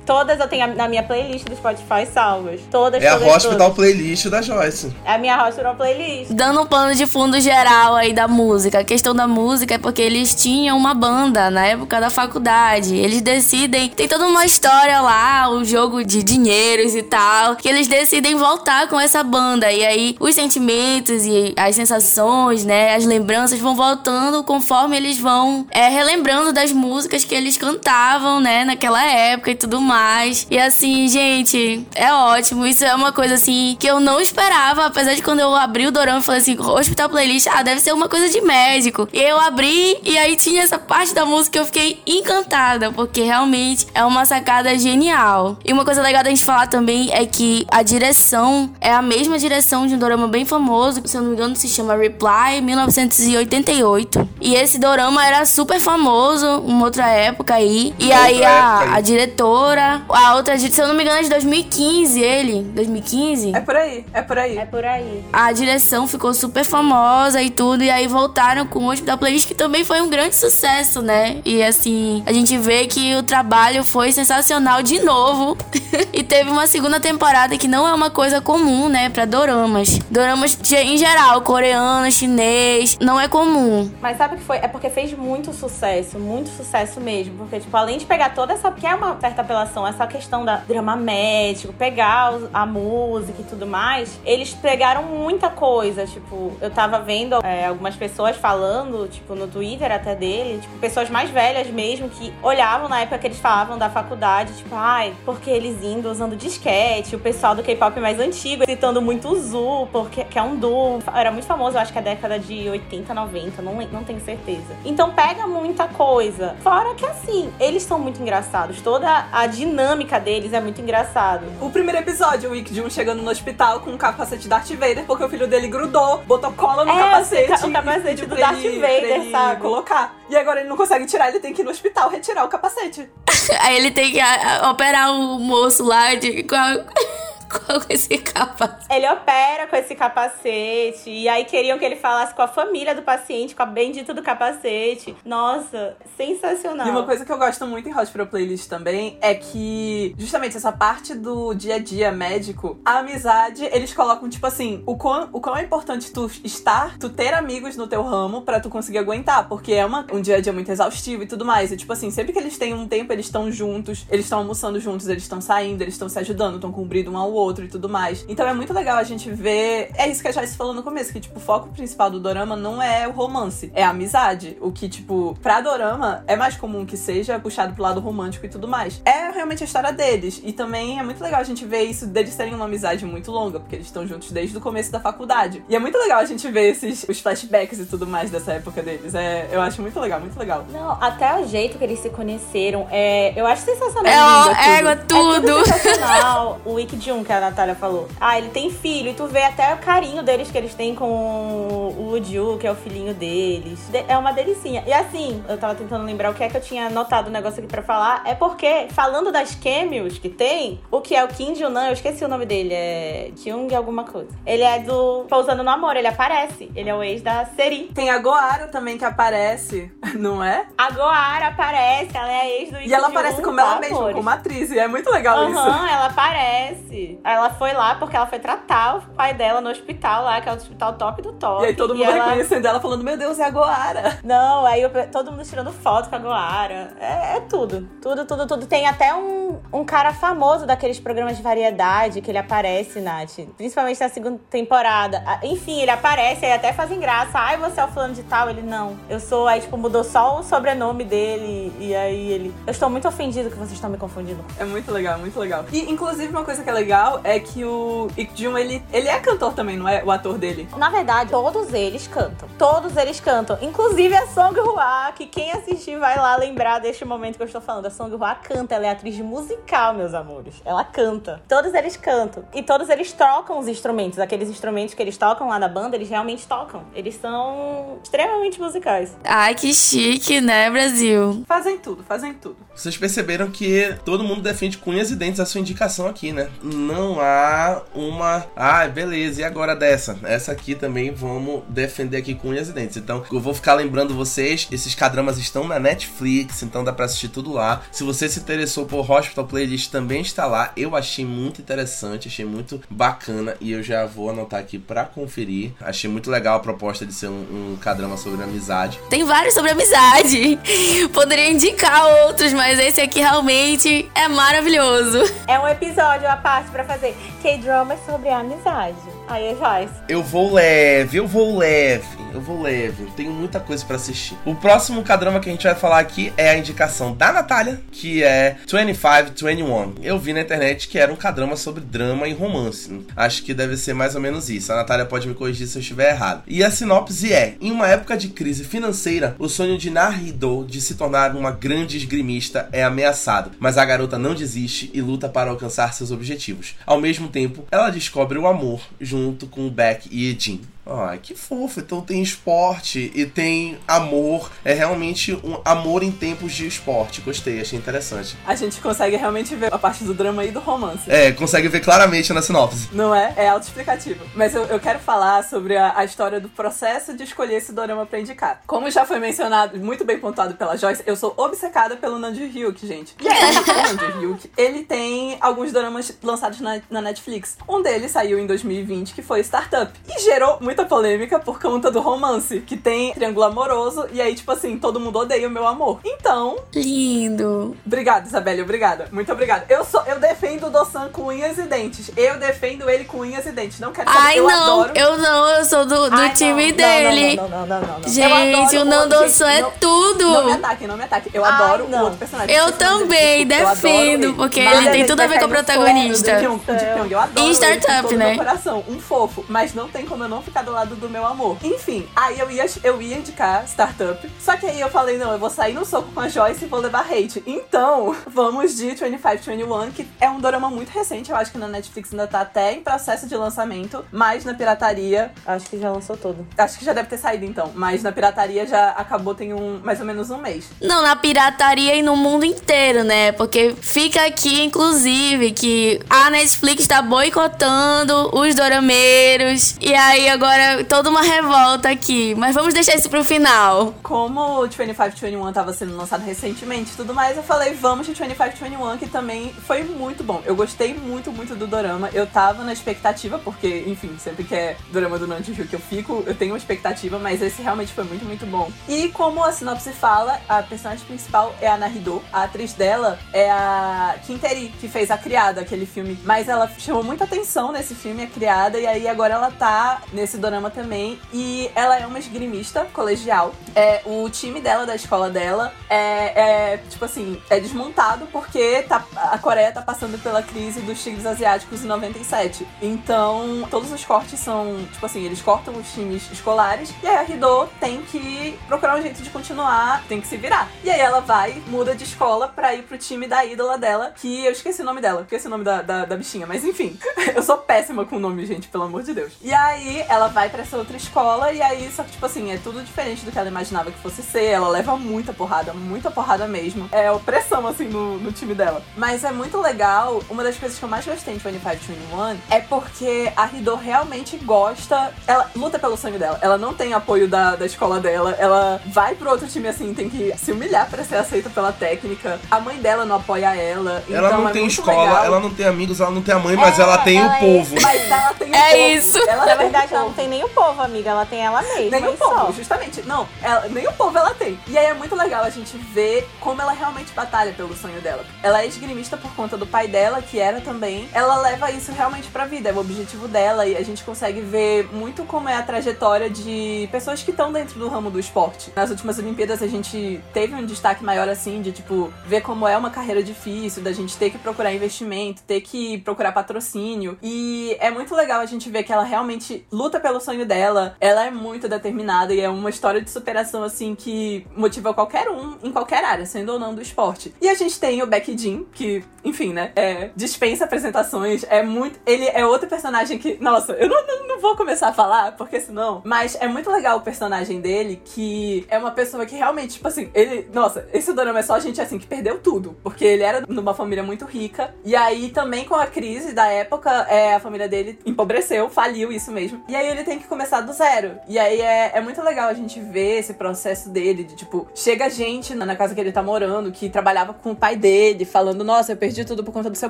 Todas eu tenho na minha playlist do Spotify salvas. Todas, É todas, a Hospital todas. Playlist da Joyce. É a minha Hospital Playlist. Dando um plano de fundo geral aí da música. A questão da música é porque eles tinham uma banda na época da faculdade. Eles decidem. Tem toda uma história lá, um jogo de dinheiros e tal. Que eles decidem voltar com essa banda. E aí os sentimentos e as sensações, né? As lembranças vão voltando conforme eles vão é, relembrando das músicas que eles cantavam, né? Naquela época e tudo mais mais. E assim, gente, é ótimo. Isso é uma coisa assim que eu não esperava. Apesar de quando eu abri o Dorama e falei assim, Hospital Playlist, ah, deve ser uma coisa de médico. E eu abri e aí tinha essa parte da música que eu fiquei encantada, porque realmente é uma sacada genial. E uma coisa legal da gente falar também é que a direção é a mesma direção de um dorama bem famoso, que se eu não me engano se chama Reply 1988. E esse dorama era super famoso, uma outra época aí. E aí a, a diretora a outra, se eu não me engano, é de 2015, ele. 2015? É por aí, é por aí. É por aí. A direção ficou super famosa e tudo. E aí voltaram com o Hospital Playlist, que também foi um grande sucesso, né? E assim, a gente vê que o trabalho foi sensacional de novo. e teve uma segunda temporada que não é uma coisa comum, né? Pra doramas. Doramas em geral, coreano, chinês, não é comum. Mas sabe o que foi? É porque fez muito sucesso, muito sucesso mesmo. Porque, tipo, além de pegar toda essa. que é uma certa apelação essa questão da drama médico, pegar a música e tudo mais, eles pegaram muita coisa. Tipo, eu tava vendo é, algumas pessoas falando, tipo, no Twitter até dele, tipo, pessoas mais velhas mesmo, que olhavam na época que eles falavam da faculdade, tipo, ai, porque eles indo usando disquete, o pessoal do K-pop mais antigo citando muito o Zu, porque que é um duo, era muito famoso, eu acho que é a década de 80, 90, não, não tenho certeza. Então pega muita coisa. Fora que assim, eles são muito engraçados. Toda a dinâmica deles é muito engraçado. O primeiro episódio, o Wick Jun chegando no hospital com um capacete Darth Vader, porque o filho dele grudou, botou cola no é, capacete. O capacete do Darth ele, Vader, sabe? colocar. E agora ele não consegue tirar, ele tem que ir no hospital retirar o capacete. Aí ele tem que a, a, operar o moço lá de. Com esse capacete. Ele opera com esse capacete. E aí queriam que ele falasse com a família do paciente, com a bendita do capacete. Nossa, sensacional. E uma coisa que eu gosto muito em Hospital Playlist também é que, justamente, essa parte do dia a dia médico, a amizade, eles colocam, tipo assim, o quão, o quão é importante tu estar, tu ter amigos no teu ramo para tu conseguir aguentar. Porque é uma, um dia a dia muito exaustivo e tudo mais. E, tipo assim, sempre que eles têm um tempo, eles estão juntos, eles estão almoçando juntos, eles estão saindo, eles estão se ajudando, estão cumprindo um ao outro outro e tudo mais. Então é muito legal a gente ver. É isso que a Joyce falou no começo, que, tipo, o foco principal do dorama não é o romance, é a amizade. O que, tipo, pra dorama é mais comum que seja puxado pro lado romântico e tudo mais. É realmente a história deles. E também é muito legal a gente ver isso deles terem uma amizade muito longa, porque eles estão juntos desde o começo da faculdade. E é muito legal a gente ver esses os flashbacks e tudo mais dessa época deles. É, eu acho muito legal, muito legal. Não, até o jeito que eles se conheceram, é, eu acho sensacional. É, ó, égua, tudo. É tudo sensacional. o Wiki Jun, que a Natália falou. Ah, ele tem filho, e tu vê até o carinho deles que eles têm com o Uju, que é o filhinho deles. É uma delicinha. E assim, eu tava tentando lembrar o que é que eu tinha anotado o um negócio aqui pra falar. É porque, falando das cameos que tem, o que é o Kim Jong-un, eu esqueci o nome dele, é Kyung alguma coisa. Ele é do Pousando no Amor, ele aparece. Ele é o ex da Seri. Tem a Goara também que aparece, não é? A Goara aparece, ela é ex do E ela aparece como ela mesma, como atriz. E é muito legal uhum, isso. Aham, ela aparece. Ela foi lá porque ela foi tratar o pai dela no hospital lá, que é o hospital top do top. E aí todo mundo ela... reconhecendo ela, falando, meu Deus, é a Goara. Não, aí eu, todo mundo tirando foto com a Goara. É, é, tudo. Tudo, tudo, tudo. Tem até um, um cara famoso daqueles programas de variedade que ele aparece, Nath. Principalmente na segunda temporada. Enfim, ele aparece, aí até fazem graça. Ai, você é o fulano de tal? Ele, não. Eu sou, aí tipo, mudou só o sobrenome dele. E aí ele, eu estou muito ofendido que vocês estão me confundindo. É muito legal, muito legal. E, inclusive, uma coisa que é legal é que o Ikjun, ele, ele é cantor também, não é? O ator dele. Na verdade, todos eles cantam. Todos eles cantam. Inclusive a Song Hwa, que quem assistir vai lá lembrar deste momento que eu estou falando. A Song Hwa canta, ela é atriz musical, meus amores. Ela canta. Todos eles cantam. E todos eles trocam os instrumentos. Aqueles instrumentos que eles tocam lá na banda, eles realmente tocam. Eles são extremamente musicais. Ai, que chique, né, Brasil? Fazem tudo, fazem tudo. Vocês perceberam que todo mundo defende com unhas e dentes a sua indicação aqui, né? Não há uma. Ah, beleza, e agora dessa? Essa aqui também vamos defender aqui com unhas e dentes. Então, eu vou ficar lembrando vocês: esses cadramas estão na Netflix, então dá pra assistir tudo lá. Se você se interessou por Hospital Playlist, também está lá. Eu achei muito interessante, achei muito bacana e eu já vou anotar aqui pra conferir. Achei muito legal a proposta de ser um, um cadrama sobre amizade. Tem vários sobre amizade. Poderia indicar outros, mas esse aqui realmente é maravilhoso. É um episódio à parte para fazer K-drama sobre amizade. Aí vai. Eu vou leve, eu vou leve, eu vou leve. Tenho muita coisa para assistir. O próximo cadrama que a gente vai falar aqui é a indicação da Natália, que é 2521. Eu vi na internet que era um cadrama sobre drama e romance. Acho que deve ser mais ou menos isso. A Natália pode me corrigir se eu estiver errado. E a sinopse é: em uma época de crise financeira, o sonho de Nahido de se tornar uma grande esgrimista é ameaçado, mas a garota não desiste e luta para alcançar seus objetivos. Ao mesmo tempo, ela descobre o amor junto com Beck e Edin. Ai, que fofo. Então tem esporte e tem amor. É realmente um amor em tempos de esporte. Gostei, achei interessante. A gente consegue realmente ver a parte do drama e do romance. É, consegue ver claramente na sinopse. Não é? É autoexplicativo. Mas eu, eu quero falar sobre a, a, história do processo de escolher esse drama pra indicar. Como já foi mencionado, muito bem pontuado pela Joyce, eu sou obcecada pelo Nanji Hyuk, gente. E aí, o Nanji Hyuk, ele tem alguns dramas lançados na, na Netflix. Um deles saiu em 2020, que foi Startup. E gerou muito muita polêmica por conta do romance, que tem triângulo amoroso, e aí, tipo assim, todo mundo odeia o meu amor. Então. Lindo. Obrigada, Isabelle, obrigada. Muito obrigada. Eu sou, eu defendo o Dossan com unhas e dentes. Eu defendo ele com unhas e dentes. Não quero saber. Ai, eu não, adoro. eu não, eu sou do, do Ai, time não, dele. Não, não, não, não, não, não. Gente, o Nandossan é não, tudo. Não me ataque, não me ataque. Eu Ai, adoro não. o outro personagem. Eu também defendo, ele. porque Mas ele tem tudo a ver com o protagonista. O eu adoro E Startup, né? meu coração, um fofo, mas não tem como eu não ficar do lado do meu amor. Enfim, aí eu ia, eu ia indicar Startup, só que aí eu falei, não, eu vou sair no soco com a Joyce e vou levar hate. Então, vamos de 2521, que é um dorama muito recente, eu acho que na Netflix ainda tá até em processo de lançamento, mas na pirataria, Acho que já lançou todo. acho que já deve ter saído então, mas na pirataria já acabou tem um, mais ou menos um mês. Não, na pirataria e no mundo inteiro, né? Porque fica aqui, inclusive, que a Netflix tá boicotando os dorameiros. E aí agora toda uma revolta aqui. Mas vamos deixar isso pro final. Como o 2521 tava sendo lançado recentemente e tudo mais, eu falei, vamos de 2521, que também foi muito bom. Eu gostei muito, muito do dorama. Eu tava na expectativa, porque, enfim, sempre que é dorama do Nanjihu que eu fico, eu tenho uma expectativa, mas esse realmente foi muito, muito bom. E como a sinopse fala, a personagem principal é a Nahido. A atriz dela é a Quinteri, que fez A Criada, aquele filme. Mas ela chamou muita atenção nesse filme, A Criada, e aí agora ela tá nesse dorama também. E ela é uma esgrimista colegial. É, o time dela, da escola dela, é, é, tipo assim, é desmontado porque tá, a Coreia tá passando pela crise dos tigres asiáticos em 97. Então, todos os cortes são, tipo assim, eles cortam os times escolares e a Hido tem que procurar um jeito de continuar, tem que se virar. E aí ela vai, muda de escola pra ir pro time da ídola dela, que eu esqueci o nome dela, esqueci o nome da, da, da bichinha, mas enfim, eu sou péssima com o nome, gente, pelo amor de Deus. E aí ela vai pra essa outra escola e aí, só que, tipo assim, é tudo diferente do que ela imaginava que fosse ser. Ela leva muita porrada, muita porrada mesmo. É opressão, assim, no, no time dela. Mas é muito legal. Uma das coisas que eu mais gostei em 2521 é porque a Ridô realmente gosta. Ela luta pelo sonho dela. Ela não tem apoio da, da escola dela. Ela vai pro outro time assim, tem que se humilhar para ser aceita pela técnica. A mãe dela não apoia ela. Ela então não é tem escola, legal. ela não tem amigos, ela não tem a mãe, mas É, ela tem ela o é- povo. Mas ela tem o É povo. isso. Ela Na verdade, ela não tem nem o povo, amiga. Ela tem ela mesma. Nem o e só. povo, justamente. Não, ela- nem o povo ela tem. E aí é muito legal a gente ver como ela realmente batalha pelo sonho dela. Ela é esgrimista por conta do pai dela, que era também. Ela leva isso realmente pra vida, é o objetivo dela. E a gente consegue ver muito como é a trajetória de pessoas que estão dentro do ramo do esporte. Nas últimas Olimpíadas a gente teve um destaque maior assim, de tipo, ver como é uma carreira difícil, da gente ter que procurar investimento, ter que procurar patrocínio. E é muito legal a gente ver que ela realmente luta pelo sonho dela. Ela é muito determinada e é uma história de superação assim que motiva qualquer um em qualquer área, sendo ou não do esporte. E a gente tem o Becky Jean, que, enfim, né, é, dispensa apresentações, é muito. Ele é outro personagem que. Nossa, eu não, não, não vou começar a falar, porque senão. Mas é muito legal o personagem dele, que é uma pessoa que realmente, tipo assim, ele. Nossa, esse dorama é só gente assim que perdeu tudo. Porque ele era numa família muito rica. E aí também com a crise da época, é, a família dele empobreceu, faliu isso mesmo. E aí ele tem que começar do zero. E aí é, é muito legal a gente ver esse processo dele, de tipo, chega gente na casa que ele tá morando, que trabalhava com o pai dele, falando, nossa, eu perdi tudo por conta do seu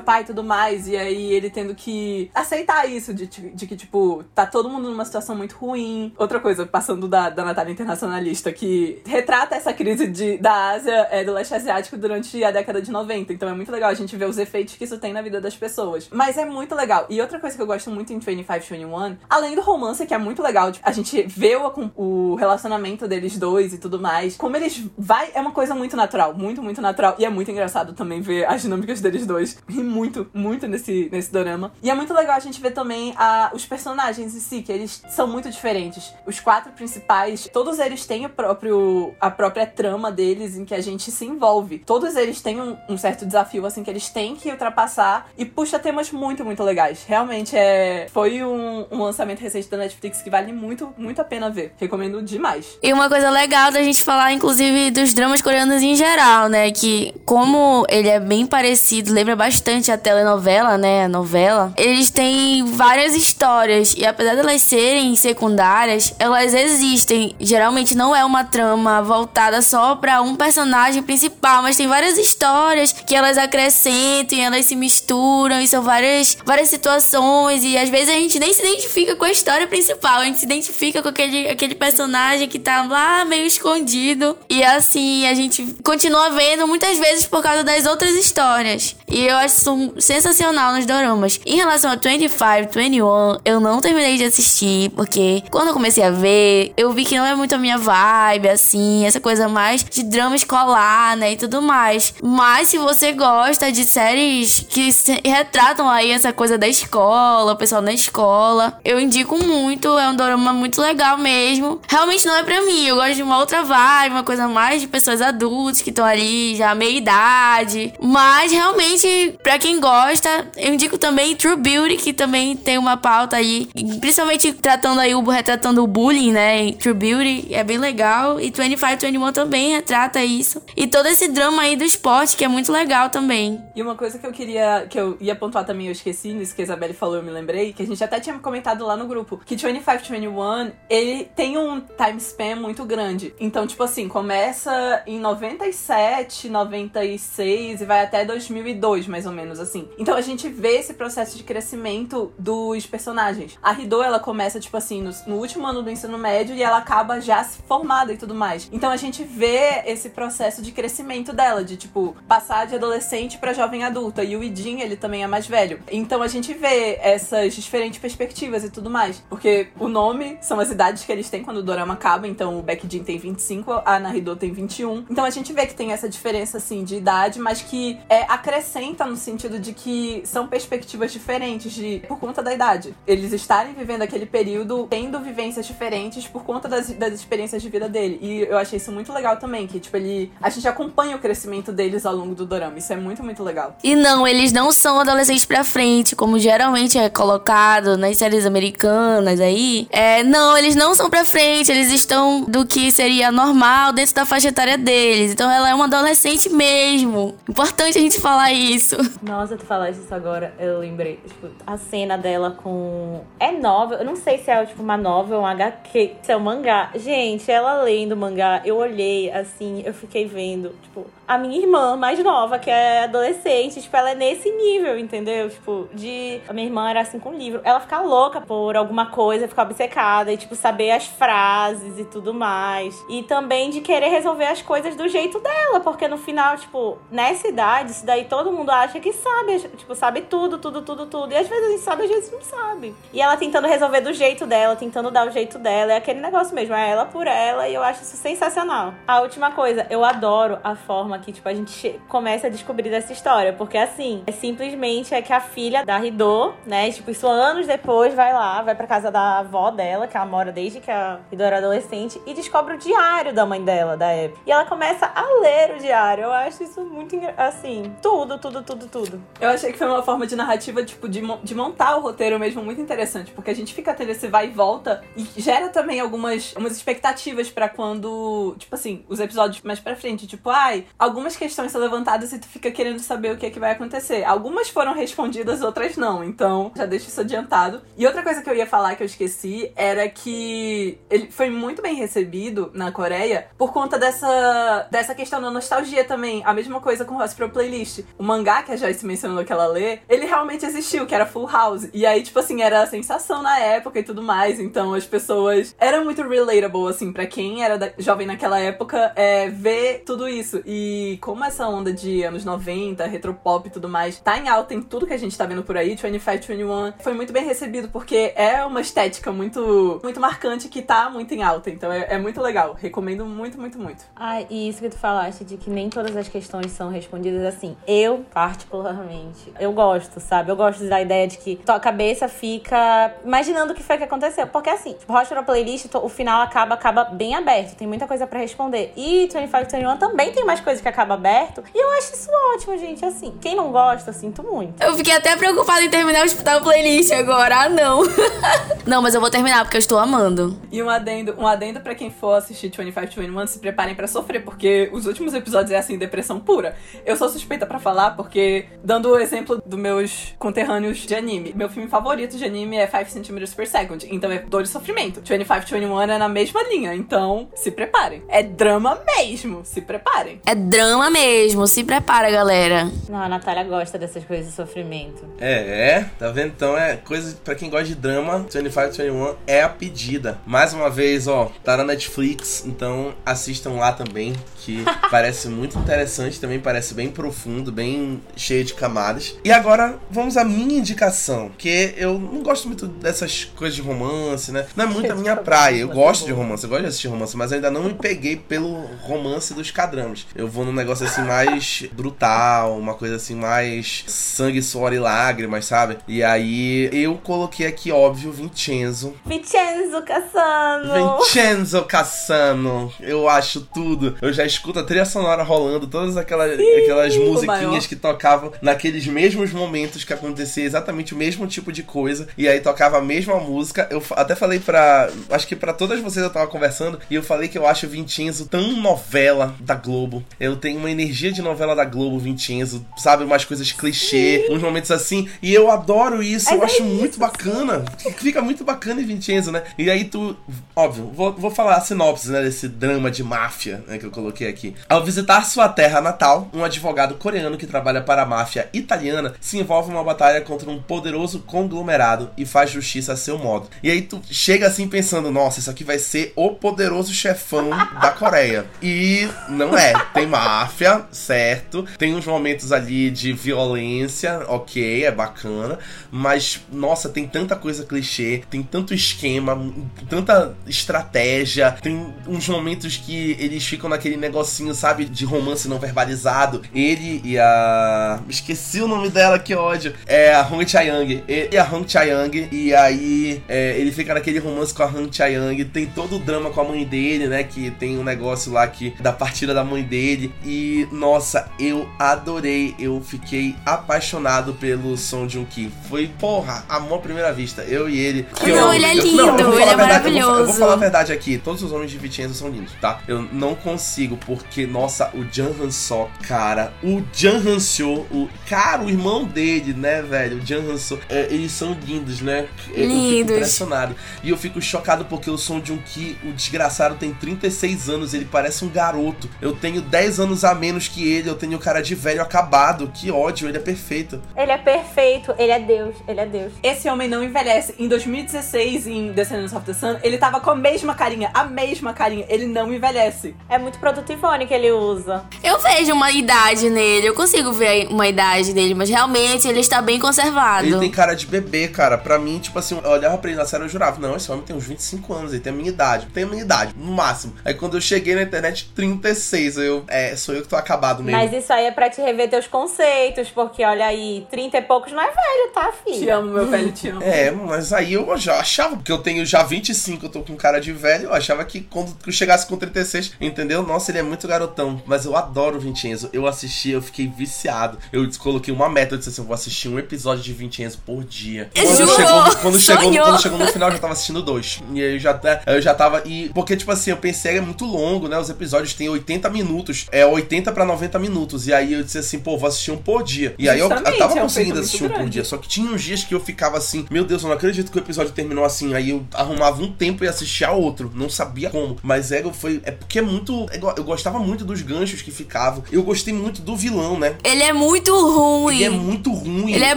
pai e tudo mais. E aí ele tendo que aceitar isso, de, de que, tipo, tá todo mundo numa situação muito ruim. Outra coisa, passando da, da Natália Internacionalista, que retrata essa crise de, da Ásia, é, do leste asiático durante a década de 90. Então é muito legal a gente ver os efeitos que isso tem na vida das pessoas. Mas é muito legal. E outra coisa que eu gosto muito em 2521, além do romance, que é muito legal, tipo, a gente vê o, o relacionamento deles dois e tudo mais. Como eles vai, é uma coisa muito natural, muito, muito natural. E é muito engraçado também ver as dinâmicas deles dois. Ri muito, muito nesse, nesse dorama. E é muito legal a gente ver também a, os personagens em si, que eles são muito diferentes. Os quatro principais, todos eles têm o próprio, a própria trama deles em que a gente se envolve. Todos eles têm um, um certo desafio, assim, que eles têm que ultrapassar e puxa temas muito, muito legais. Realmente é. Foi um, um lançamento recente da Netflix que vale muito, muito a pena ver. Recomendo demais. E uma coisa legal da gente falar, inclusive, dos dramas coreanos em geral, né? Que como ele é bem parecido, lembra bastante a telenovela, né? A novela. Eles têm várias histórias. E apesar de elas serem secundárias, elas existem. Geralmente não é uma trama voltada só pra um personagem principal, mas tem várias histórias que elas acrescentam elas se misturam. E são várias, várias situações. E às vezes a gente nem se identifica com a história principal. A gente se identifica com aquele, aquele personagem que tá lá meio escondido. E assim, a gente continua vendo muitas vezes por causa das outras histórias. E eu acho isso sensacional nos doramas. Em relação a 25, 21, eu não terminei de assistir, porque quando eu comecei a ver, eu vi que não é muito a minha vibe, assim, essa coisa mais de drama escolar, né, e tudo mais. Mas se você gosta de séries que retratam aí essa coisa da escola, o pessoal na escola, eu indico muito, é um dorama muito legal mesmo. Realmente não é pra mim, eu gosto de uma outra vibe, uma coisa mais de pessoas adultas que estão ali já meia idade. Mas realmente, pra quem gosta, eu indico também True Beauty, que também tem uma pauta aí, principalmente tratando aí o retratando o bullying, né? True Beauty é bem legal e 25 21 também retrata isso. E todo esse drama aí do esporte que é muito legal também. E uma coisa que eu queria, que eu ia pontuar também, eu esqueci, nisso que a Isabelle falou, eu me lembrei, que a gente até tinha comentado lá no grupo, que 2521, ele tem um time span muito grande. Então, tipo assim, começa em 97, 96 e vai até 2002, mais ou menos, assim. Então a gente vê esse processo de crescimento dos personagens. A Ridô, ela começa, tipo assim, no, no último ano do ensino médio e ela acaba já formada e tudo mais. Então a gente vê esse processo de crescimento dela, de, tipo, passar de adolescente pra jovem adulta. E o Idin, ele também é mais velho. Então a gente vê essas diferentes perspectivas e tudo mais. Porque o nome são as idades que eles têm quando o dorama acaba. Então o Baekjin tem 25, a Naruto tem 21. Então a gente vê que tem essa diferença, assim, de idade, mas que é, acrescenta no sentido de que são perspectivas diferentes de, por conta da idade. Eles estarem vivendo aquele período tendo vivências diferentes por conta das, das experiências de vida dele. E eu achei isso muito legal também, que, tipo, ele. A gente acompanha o crescimento deles ao longo do dorama. Isso é muito, muito legal. E não, eles não são adolescentes pra frente, como geralmente é colocado nas séries americanas aí, é, não, eles não são pra frente, eles estão do que seria normal dentro da faixa etária deles. Então ela é uma adolescente mesmo. Importante a gente falar isso. Nossa, tu falaste isso agora, eu lembrei. Tipo, a cena dela com. É nova, eu não sei se é tipo uma novel, um HQ, se é um mangá. Gente, ela lendo o mangá, eu olhei assim, eu fiquei vendo, tipo, a minha irmã mais nova, que é adolescente, tipo, ela é nesse nível, entendeu? Tipo, de. A minha irmã era assim com livro. Ela fica louca por alguma coisa, ficar obcecada e, tipo, saber as frases e tudo mais. E também de querer resolver as coisas do jeito dela, porque no final, tipo, nessa idade, isso daí todo mundo acha que sabe, tipo, sabe tudo, tudo, tudo, tudo. E às vezes a gente sabe, às vezes não sabe. E ela tentando resolver do jeito dela, tentando dar o jeito dela, é aquele negócio mesmo, é ela por ela, e eu acho isso sensacional. A última coisa, eu adoro a forma que, tipo, a gente começa a descobrir dessa história, porque assim, é simplesmente é que a filha da Ridô, né, tipo, isso anos depois vai lá, vai pra casa da avó dela, que ela mora desde que a Ridô era adolescente, e descobre o diário da mãe dela, da época. E ela começa a ler o diário. Eu acho isso muito, assim, tudo, tudo, tudo, tudo. Eu achei que foi uma forma de narrativa, tipo, de, de montar o roteiro mesmo muito interessante, porque a gente fica tendo esse vai e volta e gera também algumas, algumas expectativas para quando, tipo assim, os episódios mais pra frente, tipo, ai, algumas questões são levantadas e tu fica querendo saber o que é que vai acontecer. Algumas foram respondidas, outras não, então já deixo isso adiantado. E outra coisa que eu ia falar que eu esqueci era que ele foi muito bem recebido na Coreia por conta dessa, dessa questão da nostalgia também. A mesma coisa com Hospital Playlist. O mangá que a Joyce mencionou que ela lê, ele realmente existiu, que era Full House. E aí, tipo assim, era a sensação na época e tudo mais. Então as pessoas. Era muito relatable, assim, para quem era da, jovem naquela época, é, ver tudo isso. E como essa onda de anos 90, retropop e tudo mais, tá em alta em tudo que a gente tá vendo por aí, 25, 21, foi muito bem recebido, porque é uma estética muito, muito marcante que tá muito em alta. Então é, é muito legal. Recomendo muito, muito, muito. Ah, e isso que tu falaste de que nem todas as questões são respondidas assim. Eu, particularmente, eu gosto, sabe? Eu gosto da ideia de que tua cabeça fica imaginando o que foi que aconteceu. Porque assim, tipo, Rocha Playlist, o final acaba, acaba bem aberto. Tem muita coisa para responder. E 25, 21 também tem mais coisas que acaba aberto. E eu acho isso ótimo, gente. Assim, quem não gosta, sinto muito. Eu fiquei até preocupada em terminar de escutar o playlist agora. Ah, não. não, mas eu vou terminar porque eu estou amando. E um adendo, um adendo para quem for assistir 25, 21, se preparem para sofrer, porque os últimos episódios é assim, depressão pura. Eu sou suspeita para falar, porque, dando o exemplo dos meus conterrâneos de anime, meu filme favorito de anime é 5 cm per second, então é dor e sofrimento. 25, 21 é na mesma linha, então se preparem. É drama mesmo, se preparem. É drama mesmo, se prepara, galera. Não, a Natália gosta dessas coisas de sofrimento. É, é, tá vendo? Então é coisa para quem gosta de drama, 25, 21 é a pedida. Mais uma vez, ó, tá na Netflix, então assistam lá também, que parece muito interessante, também parece bem profundo, bem cheio de camadas. E agora vamos à minha indicação, que eu não gosto muito dessas coisas de romance, né? Não é muito a minha praia. Eu gosto de romance, eu gosto de assistir romance, mas ainda não me peguei pelo romance dos cadramas. Eu vou num negócio assim mais brutal, uma coisa assim mais sangue, suor e lágrimas, sabe? E aí eu coloquei aqui, óbvio, Vincenzo. Vincenzo Cassano! Vincenzo Cassano! Eu acho tudo. Eu já escuto a trilha sonora rolando, todas aquelas, Sim, aquelas musiquinhas que tocavam naqueles mesmos momentos que acontecia exatamente o mesmo tipo de coisa. E aí tocava a mesma música. Eu até falei pra. Acho que para todas vocês eu tava conversando. E eu falei que eu acho Vincenzo tão novela da Globo. Eu tenho uma energia de novela da Globo, Vincenzo. Sabe? Umas coisas clichê, uns momentos assim. E eu adoro isso. eu acho muito bacana. Fica muito bacana em Vincenzo, né? E aí tu. Óbvio, vou, vou falar a sinopse, né? Desse drama de máfia, né? Que eu coloquei aqui. Ao visitar sua terra natal, um advogado coreano que trabalha para a máfia italiana se envolve em uma batalha contra um poderoso conglomerado e faz justiça a seu modo. E aí tu chega assim pensando, nossa, isso aqui vai ser o poderoso chefão da Coreia. E não é. Tem máfia, certo. Tem uns momentos ali de violência, ok, é bacana. Mas, nossa, tem tanta coisa clichê, tem tanto esquema, tanta estratégia. Tem uns momentos que eles ficam naquele negocinho, sabe, de romance não verbalizado. Ele e a. Esqueci o nome dela, que ódio. É a Hong Chae-young. Ele e a Hong Chae-young. E aí é, ele fica naquele romance com a Hong Chae-young. Tem todo o drama com a mãe dele, né? Que tem um negócio lá que da partida da mãe dele. E nossa, eu adorei. Eu fiquei apaixonado pelo Song Joong Ki. Foi, porra, amor à primeira vista. Eu e ele dele. Não, ele é lindo, não, eu vou ele falar é a verdade, eu vou- Eu vou maravilhoso. falar a verdade aqui, todos os homens de Vincenzo são lindos, tá? Eu não consigo, porque, nossa, o Jan Hansó, cara, o Jan Hansô, o cara, o irmão dele, né, velho, o Jan Hansô, é, eles são lindos, né? Eu- Eu fico Lindos. impressionado. E eu fico chocado porque o Son Jun Ki, o desgraçado, tem 36 anos, ele parece um garoto. Eu tenho 10 anos a menos que ele, eu tenho cara de velho acabado. Que ódio, ele é perfeito. Ele é perfeito, ele é Deus, ele é Deus. Esse homem não envelhece. Em 2016, em Descendants of the Sun, ele tava com a mesma carinha, a mesma carinha. Ele não envelhece. É muito produto Ivone que ele usa. Eu vejo uma idade nele, eu consigo ver uma idade dele, mas realmente ele está bem conservado. Ele tem cara de bebê, cara. Pra mim, tipo assim, eu olhava pra ele na série e eu jurava, não, esse homem tem uns 25 anos, ele tem a minha idade. Tem a minha idade, no máximo. Aí quando eu cheguei na internet, 36. Aí eu, é, sou eu que tô acabado mesmo. Mas isso aí é pra te rever teus conceitos, porque olha aí, 30 e poucos não é velho, tá, Te filho? amo, meu velho, te amo. É, mas aí eu já achava, porque eu tenho já 25, eu tô com cara de velho, eu achava que quando eu chegasse com 36, entendeu? Nossa, ele é muito garotão. Mas eu adoro o Vincenzo. Eu assisti, eu fiquei viciado. Eu coloquei uma meta, eu disse assim, eu vou assistir um episódio de Vincenzo por dia. Quando Jurou? chegou, quando, chegou, quando chegou no final, eu já tava assistindo dois. E aí eu já, tá- eu já tava. E, porque, tipo assim, eu pensei, é muito longo, né? Os episódios têm 80 minutos. É 80 pra 90 minutos. E aí eu disse assim, pô, vou assistir um por dia. E aí eu, eu tava é um conseguindo assistir um por dia. Só que tinha uns dias que eu ficava assim, meu Deus, eu não acredito que o episódio terminou assim. Aí eu arrumava um tempo e assistia outro. Não sabia como. Mas é, foi. É porque é muito. é Eu gostava muito dos ganchos que ficavam. Eu gostei muito do vilão, né? Ele é muito ruim. Ele é muito ruim. Ele é Eu-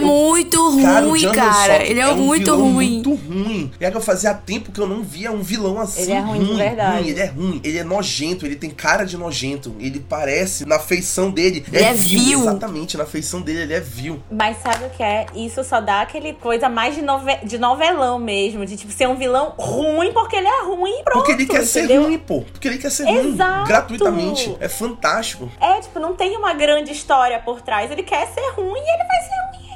muito Cara, o ruim, cara. Ele é, um muito vilão ruim. Muito ruim. E é que eu fazia tempo que eu não via um vilão assim. Ele é ruim de verdade. ruim. Ele é ruim. Ele é nojento. Ele tem cara de nojento. Ele parece, na feição dele. Ele é vil. Exatamente, na feição dele, ele é vil. Mas sabe o que é? Isso só dá aquele coisa mais de, nove- de novelão mesmo, de tipo ser um vilão ruim porque ele é ruim e pronto. Porque ele quer ser entendeu? ruim, pô. Porque ele quer ser ruim. Exato. Gratuitamente. É fantástico. É, tipo, não tem uma grande história por trás. Ele quer ser ruim e ele vai ser ruim.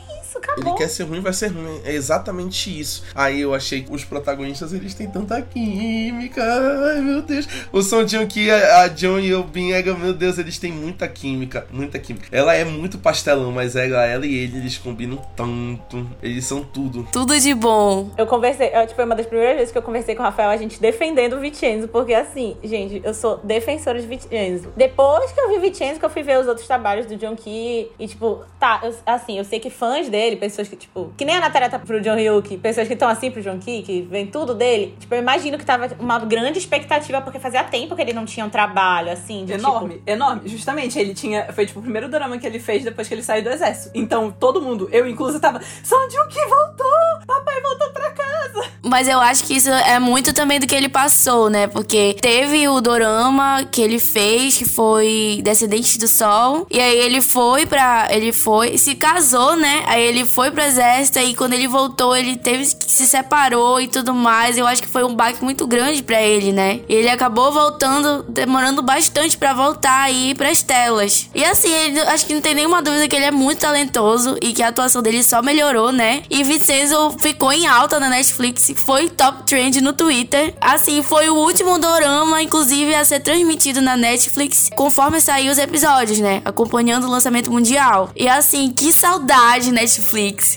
É isso, Ele acabou. quer ser ruim, vai ser ruim. É exatamente isso. Aí eu achei que os protagonistas, eles têm tanta química. Ai, meu Deus. O Son Jung Ki, a a John e o Bin Ega, meu Deus, eles têm muita química. Muita química. Ela é muito pastelão, mas ela, ela e ele, eles combinam tanto. Eles são tudo. Tudo de bom. Eu conversei, eu, tipo, foi uma das primeiras vezes que eu conversei com o Rafael, a gente defendendo o Vincenzo, porque assim, gente, eu sou defensora de Vincenzo. Depois que eu vi Vincenzo, que eu fui ver os outros trabalhos do John Key, e tipo, tá, eu- assim, eu sei que fãs dele, pessoas que, tipo, que nem a Natália tá pro John Hyuk, pessoas que estão assim pro John Key, que vem tudo dele, tipo, eu imagino que tava uma grande expectativa, porque fazia tempo que ele não tinha um trabalho, assim, de Enorme, tipo... enorme. Justamente, ele tinha. Foi tipo o primeiro drama que ele fez depois que ele saiu do exército. Então, todo mundo, eu incluso, tava. Son Jung-ki voltou! Papai voltou pra casa! Mas eu acho que isso é muito também do que ele passou, né? Porque teve o dorama que ele fez, que foi Descendentes do Sol. E aí ele foi pra. Ele foi. Se casou, né? Aí ele foi pro exército. E quando ele voltou, ele teve que se separou e tudo mais. Eu acho que foi um baque muito grande pra ele, né? E ele acabou voltando, demorando bastante pra voltar aí pras telas. E assim, ele, acho que não tem nenhuma dúvida que ele é muito talentoso e que a atuação dele só melhorou, né? E Vincenzo ficou em alta na Netflix, foi top trend no Twitter. Assim, foi o último dorama, inclusive, a ser transmitido na Netflix conforme saiu os episódios, né? Acompanhando o lançamento mundial. E assim, que saudade, Netflix.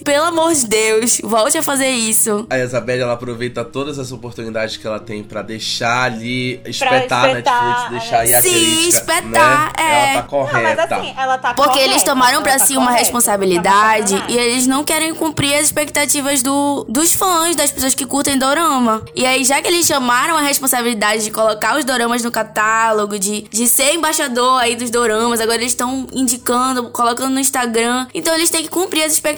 Pelo amor de Deus, volte a fazer isso. A Isabelle, ela aproveita todas as oportunidades que ela tem pra deixar ali, espetar a espetar, Netflix, deixar aí a Sim, crítica, espetar, né? é. Ela tá Não, mas correta. assim, ela tá Porque correta, eles tomaram pra ela tá si uma correta, responsabilidade tá e eles não querem cumprir as expectativas do, dos fãs, das pessoas que curtem dorama. E aí, já que eles chamaram a responsabilidade de colocar os doramas no catálogo, de, de ser embaixador aí dos doramas, agora eles estão indicando, colocando no Instagram. Então eles têm que cumprir as expectativas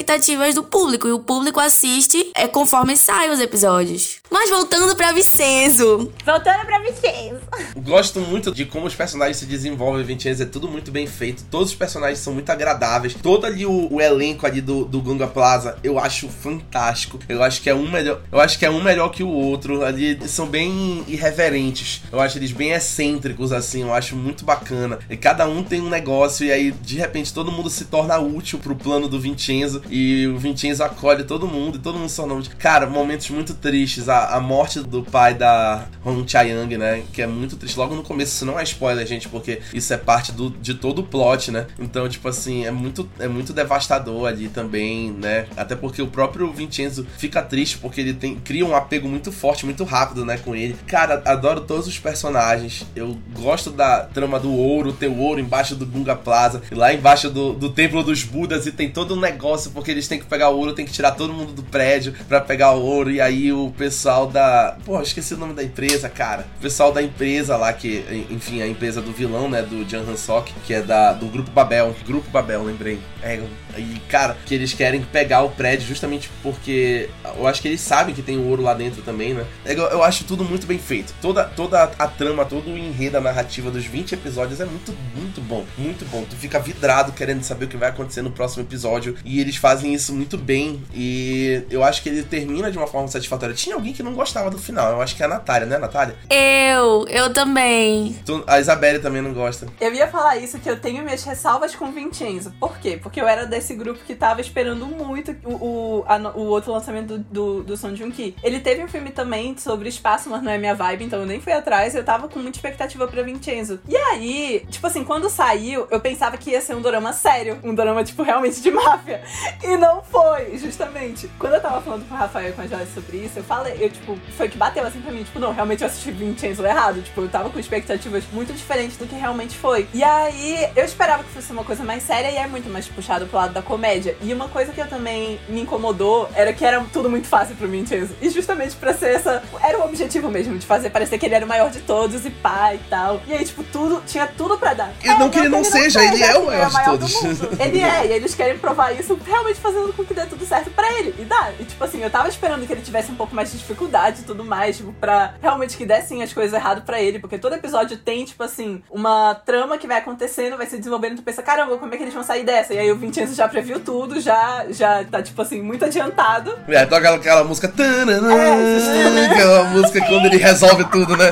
do público. E o público assiste é conforme saem os episódios. Mas voltando pra Vincenzo. Voltando pra Vincenzo. Gosto muito de como os personagens se desenvolvem, Vincenzo. É tudo muito bem feito. Todos os personagens são muito agradáveis. Todo ali o, o elenco ali do, do Gunga Plaza, eu acho fantástico. Eu acho que é um melhor. Eu acho que é um melhor que o outro. Ali eles são bem irreverentes. Eu acho eles bem excêntricos, assim. Eu acho muito bacana. E cada um tem um negócio. E aí, de repente, todo mundo se torna útil pro plano do Vincenzo. E o Vincenzo acolhe todo mundo. E todo mundo torna útil. Cara, momentos muito tristes. A, a morte do pai da Hong Chae-young, né? Que é muito triste. Logo no começo, isso não é spoiler, gente, porque isso é parte do, de todo o plot, né? Então, tipo assim, é muito, é muito devastador ali também, né? Até porque o próprio Vincenzo fica triste porque ele tem, cria um apego muito forte, muito rápido, né, com ele. Cara, adoro todos os personagens. Eu gosto da trama do ouro, ter o ouro embaixo do Gunga Plaza, e lá embaixo do, do Templo dos Budas, e tem todo um negócio, porque eles têm que pegar o ouro, tem que tirar todo mundo do prédio para pegar o ouro, e aí o pessoal da. Pô, esqueci o nome da empresa, cara. O pessoal da empresa lá, que, enfim, a empresa do vilão, né, do Jan Hansok, que é da, do Grupo Babel. Grupo Babel, lembrei. É, e, cara, que eles querem pegar o prédio justamente porque eu acho que eles sabem que tem ouro lá dentro também, né? Eu, eu acho tudo muito bem feito. Toda, toda a trama, todo o enredo, a narrativa dos 20 episódios é muito, muito bom. Muito bom. Tu fica vidrado querendo saber o que vai acontecer no próximo episódio. E eles fazem isso muito bem. E eu acho que ele termina de uma forma satisfatória. Tinha alguém que não gostava do final. Eu acho que é a Natália, né, Natália? Eu, eu também. Tu, a Isabelle também não gosta. Eu ia falar isso, que eu tenho minhas ressalvas com Vincenzo. Por quê? Porque eu era desse grupo que tava esperando muito o, o, a, o outro lançamento do, do, do Son Joong-ki. Ele teve um filme também sobre espaço, mas não é minha vibe, então eu nem fui atrás. Eu tava com muita expectativa pra Vincenzo. E aí, tipo assim, quando saiu, eu pensava que ia ser um dorama sério. Um dorama, tipo, realmente de máfia. E não foi, justamente. Quando eu tava falando com o Rafael e com a Joyce sobre isso, eu falei, eu, tipo, foi que bateu assim pra mim, tipo, não, realmente eu assisti Vincenzo errado. Tipo, eu tava com expectativas muito diferentes do que realmente foi. E aí, eu esperava que fosse uma coisa mais séria e é muito mais puxado pro lado da comédia. E uma coisa que eu também me incomodou era que era tudo muito fácil pro Vincenzo. E justamente pra ser essa. Era o objetivo mesmo, de fazer parecer que ele era o maior de todos e pai e tal. E aí, tipo, tudo. Tinha tudo pra dar. E não que ele não seja, ele é o maior de todos. Ele é, e eles querem provar isso realmente fazendo com que dê tudo certo pra ele. E dá. E tipo assim, eu tava esperando que ele tivesse um pouco mais de dificuldade e tudo mais, tipo, pra realmente que dessem as coisas errado pra ele. Porque todo episódio tem, tipo assim, uma trama que vai acontecendo, vai se desenvolvendo, tu pensa, caramba, como é que eles vão sair dessa? E aí o Vincenzo já previu tudo, já, já tá, tipo assim, muito adiantado. É, toca aquela música. É, aquela música quando ele resolve tudo, né?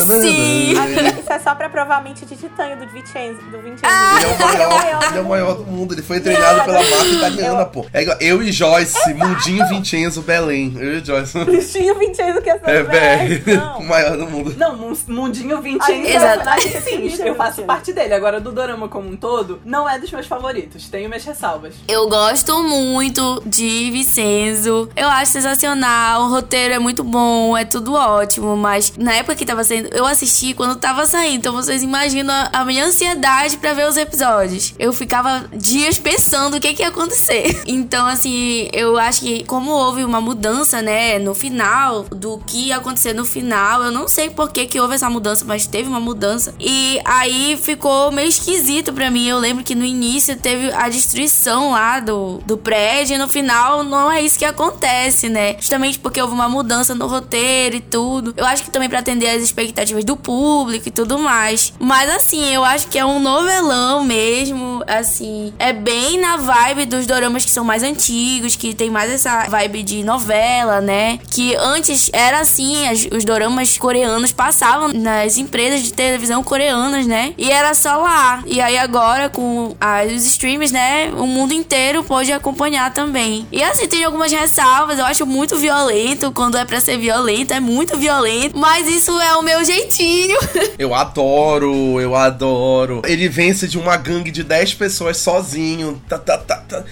Sim. Isso é só pra provar a mente de titânio do Vincenzo. Do Vincenzo. Ah, Ele é o maior, ele é o maior do mundo. Ele foi treinado pela máfia italiana, pô. É igual eu e Joyce, Mundinho Vincenzo, Belém. Eu e Joyce. Bichinho Vincenzo que é É, BR. O maior do mundo. Não, Mun- Mundinho Vincenzo Exato. é sim, eu faço parte dele. Agora, do Dorama como um todo, não é dos meus favoritos. Tenho minhas ressalvas. Eu gosto muito de Vicenzo. Eu acho sensacional. O roteiro é muito bom, é tudo ótimo. Mas na época que tava saindo, eu assisti quando tava saindo. Então vocês imaginam a, minha ansiedade pra ver os episódios. Eu ficava dias pensando o que, que ia acontecer. Então, assim, eu acho que como houve uma mudança, né, no final, do que ia acontecer no final, eu não sei por que, que houve essa mudança, mas teve uma mudança. E aí ficou meio esquisito pra mim. Eu lembro que no início teve a destruição lá do, do prédio e no final não é isso que acontece, né? Justamente porque houve uma mudança no roteiro e tudo. Eu acho que também pra atender as expectativas do público e tudo mais. Mas assim, eu acho que é um novelão mesmo, assim, é bem na vibe dos doramas que são mais antigos, que tem mais essa vibe de novela, né? Que antes era assim, as- os doramas coreanos passavam nas empresas de televisão coreanas, né? E era só lá. E aí agora com as, os streams, né? O mundo inteiro pode acompanhar também. E assim, tem algumas ressalvas, eu acho muito violento, quando é pra ser violento, é muito violento, mas isso é o meu jeitinho. Eu adoro, eu adoro. Ele vence de uma gangue de 10 pessoas sozinho. Tá, tá, tá, tá.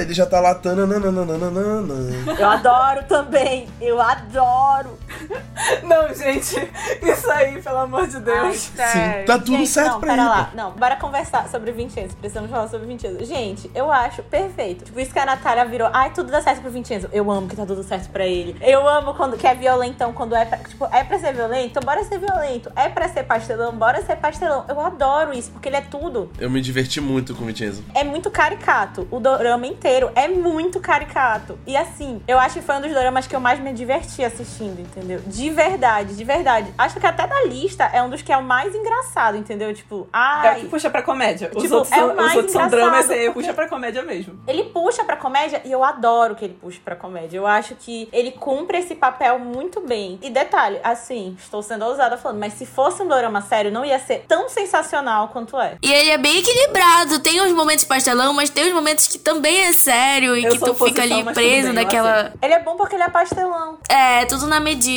Ele já tá lá. Eu adoro também. Eu adoro. Não, gente, isso aí, pelo amor de Deus. Sim, tá tudo Gente, certo não, pra pera ele, lá. Não, bora conversar sobre Vincenzo. Precisamos falar sobre Vincenzo. Gente, eu acho perfeito. Tipo, isso que a Natália virou. Ai, tudo dá certo pro Vincenzo. Eu amo que tá tudo certo pra ele. Eu amo quando que é violentão, quando é pra. Tipo, é pra ser violento? Bora ser violento. É pra ser pastelão? Bora ser pastelão. Eu adoro isso, porque ele é tudo. Eu me diverti muito com o Vincenzo. É muito caricato. O dorama inteiro é muito caricato. E assim, eu acho que foi um dos doramas que eu mais me diverti assistindo, entendeu? De verdade, de verdade. Acho que até da lista é um dos que é o mais engraçado, entendeu? Tipo, É o ai. que puxa pra comédia. Os Tipo, outros, é são, mais os outros são engraçado, dramas, porque- puxa pra comédia mesmo. Ele puxa pra comédia e eu adoro que ele puxe pra comédia. Eu acho que ele cumpre esse papel muito bem. E detalhe, assim, estou sendo ousada falando, mas se fosse um dorama sério, não ia ser tão sensacional quanto é. E ele é bem equilibrado. Tem os momentos pastelão, mas tem os momentos que também é sério e Eu que tu fica ali preso naquela. Ele é bom porque ele é pastelão. É, tudo na medida.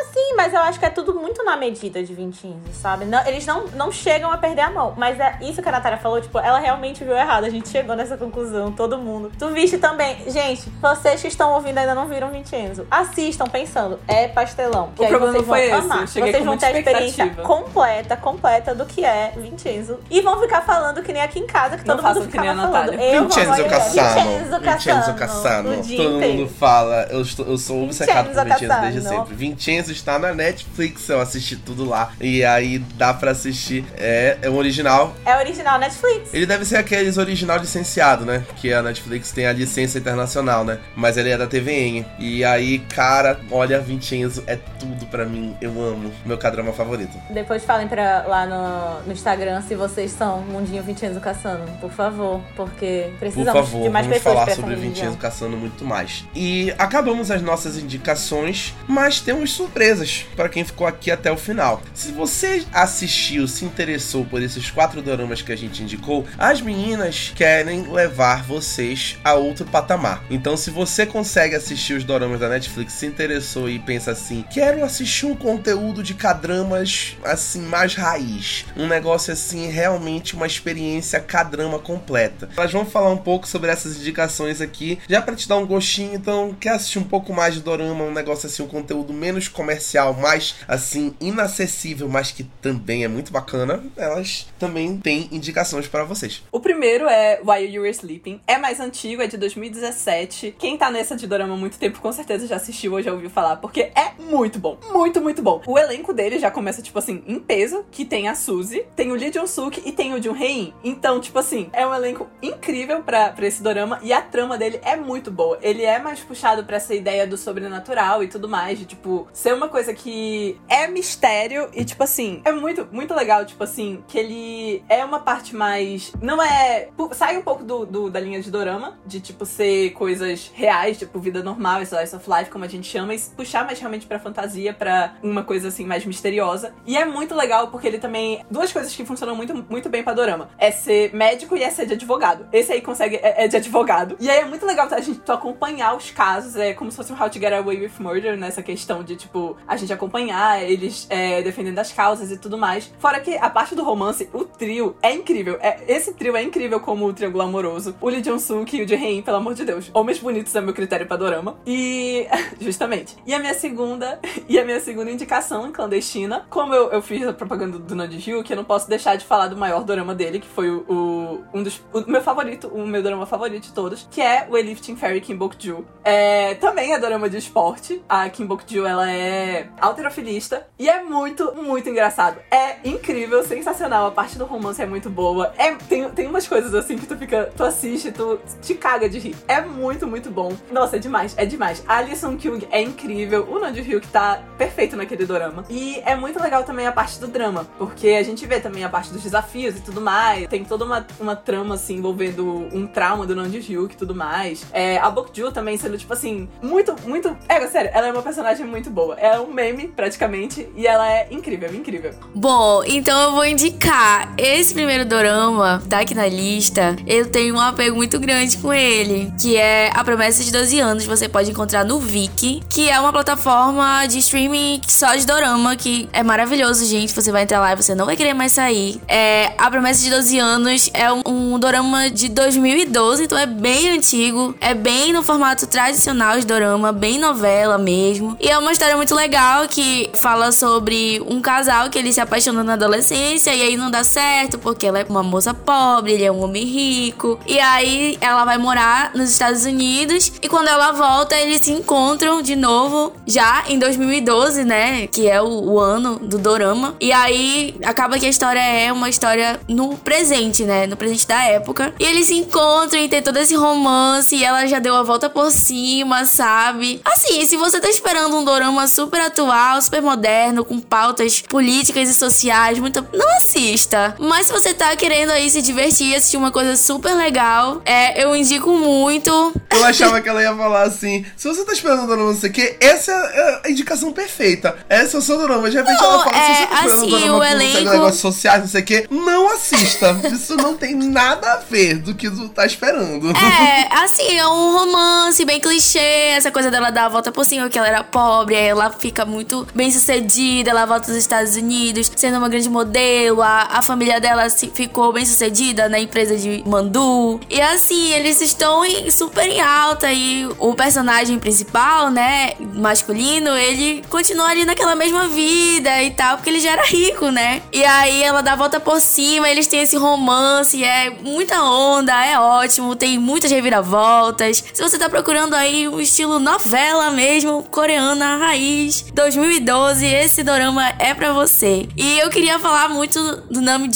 Assim, Sim, mas eu acho que é tudo muito na medida de 20 sabe? Não, eles não, não chegam a perder a mão. Mas é isso que a Natália falou, tipo, ela realmente viu errado. A gente chegou nessa conclusão, todo mundo. Tu viste também. Gente, vocês que estão ouvindo ainda não viram Vincenzo. Assistam pensando, é pastelão. Que o aí problema vocês não foi vão esse. amar. Vocês vão ter a experiência completa, completa do que é Vincenzo. E vão ficar falando que nem aqui em casa, que Não todo mundo ficava falando. Eu Vincenzo vou Cassano. Vincenzo Vincenzo Cassano. Todo mundo fala. Eu, estou, eu sou obcecado por Vincenzo desde. Sempre. Vincenzo está na Netflix, eu assisti tudo lá. E aí dá pra assistir. É, é um original. É original Netflix. Ele deve ser aqueles original licenciado, né? Que a Netflix tem a licença internacional, né? Mas ele é da TVN. E aí, cara, olha, Vincenzo é tudo pra mim. Eu amo. Meu cadrama favorito. Depois falem pra, lá no, no Instagram se vocês são Mundinho Vincenzo Cassano, por favor, porque Por precisamos favor, de mais vamos pessoas falar pra essa sobre. Vincenzo caçando muito mais. E acabamos as nossas indicações, mas temos surpresas para quem ficou aqui até o final. Se você assistiu, se interessou por esses quatro doramas que a gente indicou, as meninas querem levar vocês a outro patamar. Então, se você consegue assistir os doramas da Netflix, se interessou e pensa assim: quero assistir um conteúdo de cadramas assim mais raiz, um negócio assim realmente uma experiência cadrama completa. Nós vamos falar um pouco sobre essas indicações aqui, já pra te dar um gostinho. Então, quer assistir um pouco mais de dorama, um negócio assim, um conteúdo menos comercial, mais assim inacessível, mas que também é muito bacana. Elas também têm indicações para vocês. O primeiro é While You Were Sleeping. É mais antigo, é de 2017. Quem tá nessa de dorama há muito tempo com certeza já assistiu ou já ouviu falar, porque é muito bom. Muito, muito bom. O elenco dele já começa, tipo assim, em peso, que tem a Suzy, tem o Lee Jong-suk e tem o Jun Hein. Então, tipo assim, é um elenco incrível pra esse dorama e a trama dele é muito boa. Ele é mais puxado pra essa ideia do sobrenatural e tudo mais, tipo, ser uma coisa que é mistério e, tipo assim, é muito, muito legal, tipo assim, que ele é uma parte mais. Não é. Sai um pouco do, do- da linha de dorama, de, tipo, ser coisas reais, tipo, vida normal, slice of life, como a gente chama, e puxar mais realmente pra fantasia, pra uma coisa, assim, mais misteriosa. E é muito legal porque ele também. Duas coisas que funcionam muito, muito bem pra dorama: é ser médico e é ser de advogado. Esse aí consegue. É, é de advogado. E aí é muito legal a gente acompanhar os casos, é como se fosse um How to Get Away with Murder, nessa questão de, tipo, a gente acompanhar eles é, defendendo as causas e tudo mais. Fora que a parte do romance, o trio é incrível. É, esse trio é incrível como o triângulo amoroso. O Lee Jong-suk e o Jae pelo amor de Deus. Homens bonitos é meu critério pra dorama. E. Justamente. E a minha segunda. E a minha segunda indicação clandestina. Como eu, eu fiz a propaganda do Nand Hyuk, eu não posso deixar de falar do maior dorama dele, que foi o, o- um dos. O meu favorito, o meu dorama favorito de todos, que é o Elifting Fairy Kim Bok-ju. É, também é dorama de esporte. A Kim Bok-ju, ela é alterofilista. E é muito, muito engraçado. É incrível, sensacional. A parte do romance é muito boa. É, tem, tem umas coisas assim que tu fica. Tu assiste, tu te caga de rir. É muito, muito bom. Nossa, é demais, é demais. A Sung Kyung é incrível. O Nam Hyuk tá perfeito naquele dorama. E é muito legal também a parte do drama. Porque a gente vê também a parte dos desafios e tudo mais. Tem toda uma, uma trama, assim, envolvendo um trauma do Nam Hyuk e tudo mais. É, a Bokju também sendo, tipo assim, muito, muito. É, sério, ela é uma personagem muito boa. É um meme, praticamente. E ela é incrível, incrível. Bom, então eu vou indicar esse primeiro dorama, tá aqui na lista. Eu tenho um apego muito grande com ele, que é A Promessa de 12 Anos. Você pode encontrar no Viki, que é uma plataforma de streaming só de dorama, que é maravilhoso, gente. Você vai entrar lá e você não vai querer mais sair. É, A Promessa de 12 Anos é um, um dorama de 2012, então é bem antigo. É bem no formato tradicional de dorama, bem novela mesmo. E é uma história muito legal que fala sobre um casal que ele se apaixona na adolescência e aí não dá certo porque ela é uma moça pobre, ele é um homem rico. E aí ela vai morar nos Estados Unidos e quando ela volta eles se encontram de novo já em 2012, né? Que é o, o ano do dorama. E aí acaba que a história é uma história no presente, né? No presente da época. E eles se encontram e tem todo esse romance e ela já deu a volta por cima, sabe? Assim, se você tá esperando um dorama super atual, super moderno, com pautas políticas e sociais, muito... não assista. Mas se você tá querendo aí se divertir, assistir uma coisa super legal, é, eu indico muito. Eu achava que ela ia falar assim: se você tá esperando o dorama não sei o que, essa é a indicação perfeita. Essa é o seu dorama. De repente Não, ela fala: se é, você tá esperando assim, o dorama o elenco- negócios sociais, não sei o que, não assista. Isso não tem tem nada a ver do que tu tá esperando. É, assim, é um romance bem clichê, essa coisa dela dar a volta por cima, que ela era pobre, aí ela fica muito bem sucedida, ela volta dos Estados Unidos, sendo uma grande modelo, a, a família dela se, ficou bem sucedida na empresa de Mandu. E assim, eles estão em, super em alta e o personagem principal, né, masculino, ele continua ali naquela mesma vida e tal, porque ele já era rico, né? E aí ela dá a volta por cima, eles têm esse romance, é muita onda, é ótimo, tem muitas reviravoltas. Se você tá procurando aí um estilo novela mesmo, coreana, raiz, 2012, esse dorama é pra você. E eu queria falar muito do Nam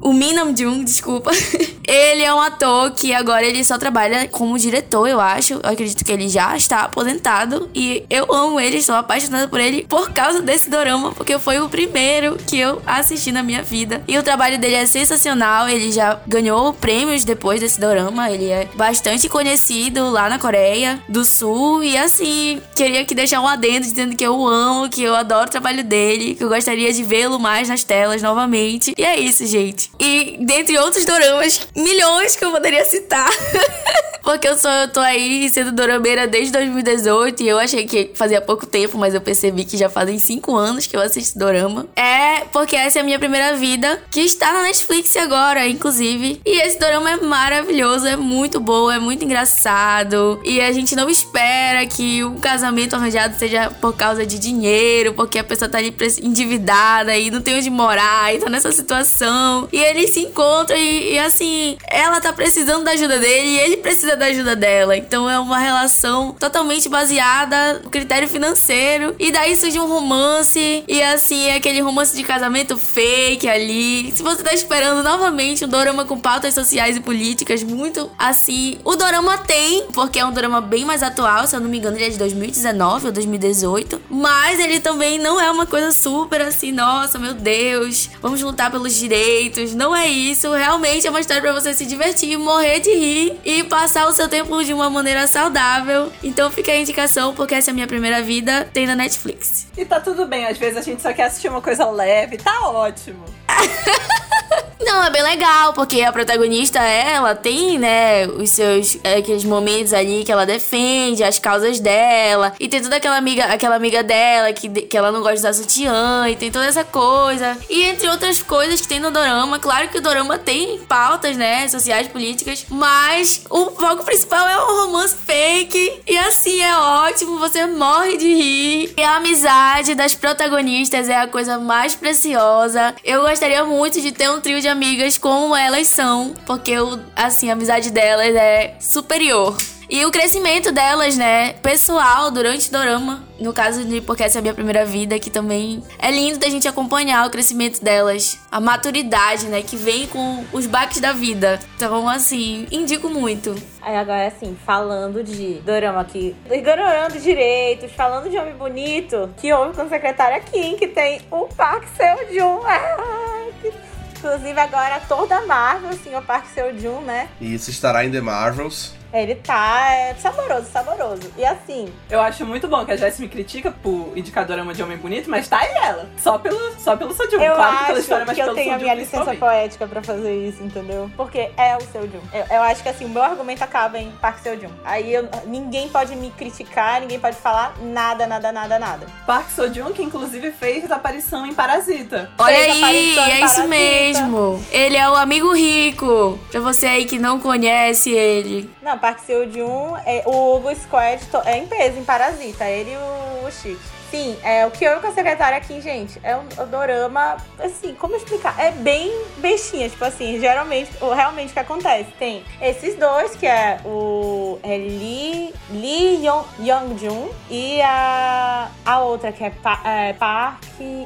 o Min Nam Jung, desculpa. ele é um ator que agora ele só trabalha como diretor, eu acho. Eu acredito que ele já está aposentado e eu amo ele, estou apaixonada por ele por causa desse dorama, porque foi o primeiro que eu assisti na minha vida. E o trabalho dele é sensacional, ele já ganhou prêmios depois desse dorama, ele é bastante conhecido lá na Coreia do Sul e assim, queria que deixar um adendo dizendo que eu amo, que eu adoro o trabalho dele, que eu gostaria de vê-lo mais nas telas novamente. E é isso, gente. E dentre outros doramas, milhões que eu poderia citar. Porque eu, sou, eu tô aí sendo dorameira desde 2018 e eu achei que fazia pouco tempo, mas eu percebi que já fazem 5 anos que eu assisto dorama. É porque essa é a minha primeira vida, que está na Netflix agora, inclusive. E esse dorama é maravilhoso, é muito bom, é muito engraçado. E a gente não espera que o casamento arranjado seja por causa de dinheiro, porque a pessoa tá ali endividada e não tem onde morar e tá nessa situação. E eles se encontram e, e assim, ela tá precisando da ajuda dele e ele precisa da ajuda dela. Então é uma relação totalmente baseada no critério financeiro. E daí surge um romance. E assim, é aquele romance de casamento fake ali. Se você tá esperando novamente um dorama com pautas sociais e políticas, muito assim. O dorama tem, porque é um dorama bem mais atual, se eu não me engano, ele é de 2019 ou 2018. Mas ele também não é uma coisa super assim, nossa, meu Deus, vamos lutar pelos direitos. Não é isso. Realmente é uma história para você se divertir, morrer de rir e passar o seu tempo de uma maneira saudável. Então fica a indicação, porque essa é a minha primeira vida, tem na Netflix. E tá tudo bem, às vezes a gente só quer assistir uma coisa leve, tá ótimo. Não, é bem legal, porque a protagonista, ela tem, né, os seus aqueles momentos ali que ela defende as causas dela. E tem toda aquela amiga, aquela amiga dela que, que ela não gosta de usar sutiã, e tem toda essa coisa. E entre outras coisas que tem no dorama, claro que o dorama tem pautas, né, sociais, políticas, mas o foco principal é um romance fake. E assim é ótimo, você morre de rir. E a amizade das protagonistas é a coisa mais preciosa. Eu gostaria muito de ter um trio de amigas como elas são, porque eu, assim, a amizade delas é superior. E o crescimento delas, né, pessoal, durante o dorama. No caso de Porque Essa é a Minha Primeira Vida, que também é lindo da gente acompanhar o crescimento delas. A maturidade, né, que vem com os baques da vida. Então, assim, indico muito. Aí agora, assim, falando de dorama aqui, ignorando direitos, falando de homem bonito, que houve com a secretária Kim, que tem o Park Seo-joon. Ai, que... Inclusive agora ator da Marvel, assim, o Park Seo-joon, né? E isso estará em The Marvels. Ele tá é, saboroso, saboroso. E assim. Eu acho muito bom que a Jess me critica por indicar dorama de homem bonito, mas tá aí ela. Só pelo, só pelo Sejun. Eu claro acho pela história, mas que eu pelo tenho a minha licença poética pra fazer isso, entendeu? Porque é o Sejun. Eu, eu acho que assim, o meu argumento acaba em Park Sejun. Aí eu- ninguém pode me criticar, ninguém pode falar nada, nada, nada, nada. Park Seo-joon, que inclusive fez aparição em Parasita. Olha Fez aí, é isso Parasita. mesmo. Ele é o amigo rico. Pra você aí que não conhece ele. Não, Park Seo-joon, é, o Hugo Squad é em peso, em Parasita. Ele e o, o Chico. Sim, é, o que eu com a secretária aqui, gente, é um, um dorama, assim, como explicar? É bem bestinha, tipo assim, geralmente, o, realmente o que acontece? Tem esses dois, que é o é Lee, Lee Young, Young-jun e a, a outra, que é, pa, é Park...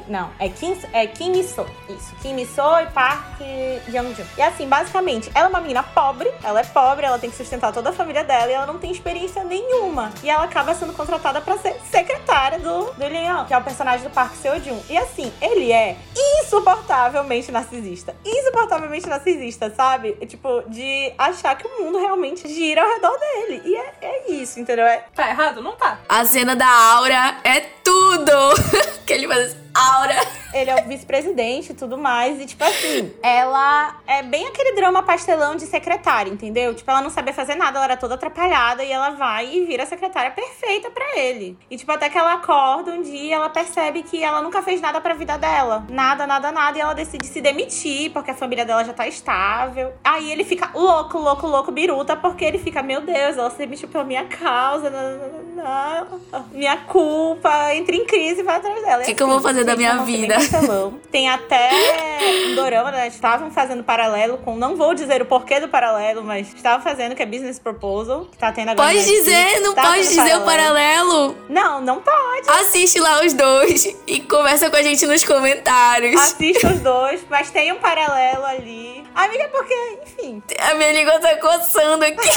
Não, é Kim, é Kim Mi-so, isso. Kim Mi-so e Park Young-jun. E assim, basicamente, ela é uma menina pobre, ela é pobre, ela tem que sustentar toda a família dela e ela não tem experiência nenhuma. E ela acaba sendo contratada pra ser secretária do, do Leon, que é o personagem do Park Seo-joon. E assim, ele é insuportavelmente narcisista. Insuportavelmente narcisista, sabe? É, Tipo, de achar que o mundo realmente gira ao redor dele. E é, é isso, entendeu? É, Tá errado? Não tá. A cena da Aura é tudo. que ele faz assim, Aura. ele é o vice-presidente e tudo mais. E, tipo assim, ela é bem aquele drama pastelão de secretária, entendeu? Tipo, ela não sabia fazer nada, ela era toda atrapalhada e ela vai e vira a secretária perfeita para ele. E, tipo, até que ela acorda um dia ela percebe que ela nunca fez nada pra vida dela. Nada, nada, nada. E ela decide se demitir, porque a família dela já tá estável. Aí ele fica louco, louco, louco, biruta, porque ele fica, meu Deus, ela se demitiu pela minha causa. Não, não, não, minha culpa. Entra em crise e vai atrás dela. O que, que eu vou fazer da minha vida? Tem até um dorama, né? Estavam fazendo paralelo com. Não vou dizer o porquê do paralelo, mas estavam fazendo, que é Business Proposal, que tá tendo agora. Pode dizer, não tá pode dizer paralelo. o paralelo? Não, não pode. Assiste lá os dois e conversa com a gente nos comentários. Assista os dois, mas tem um paralelo ali. Amiga, porque, enfim. A minha língua tá coçando aqui.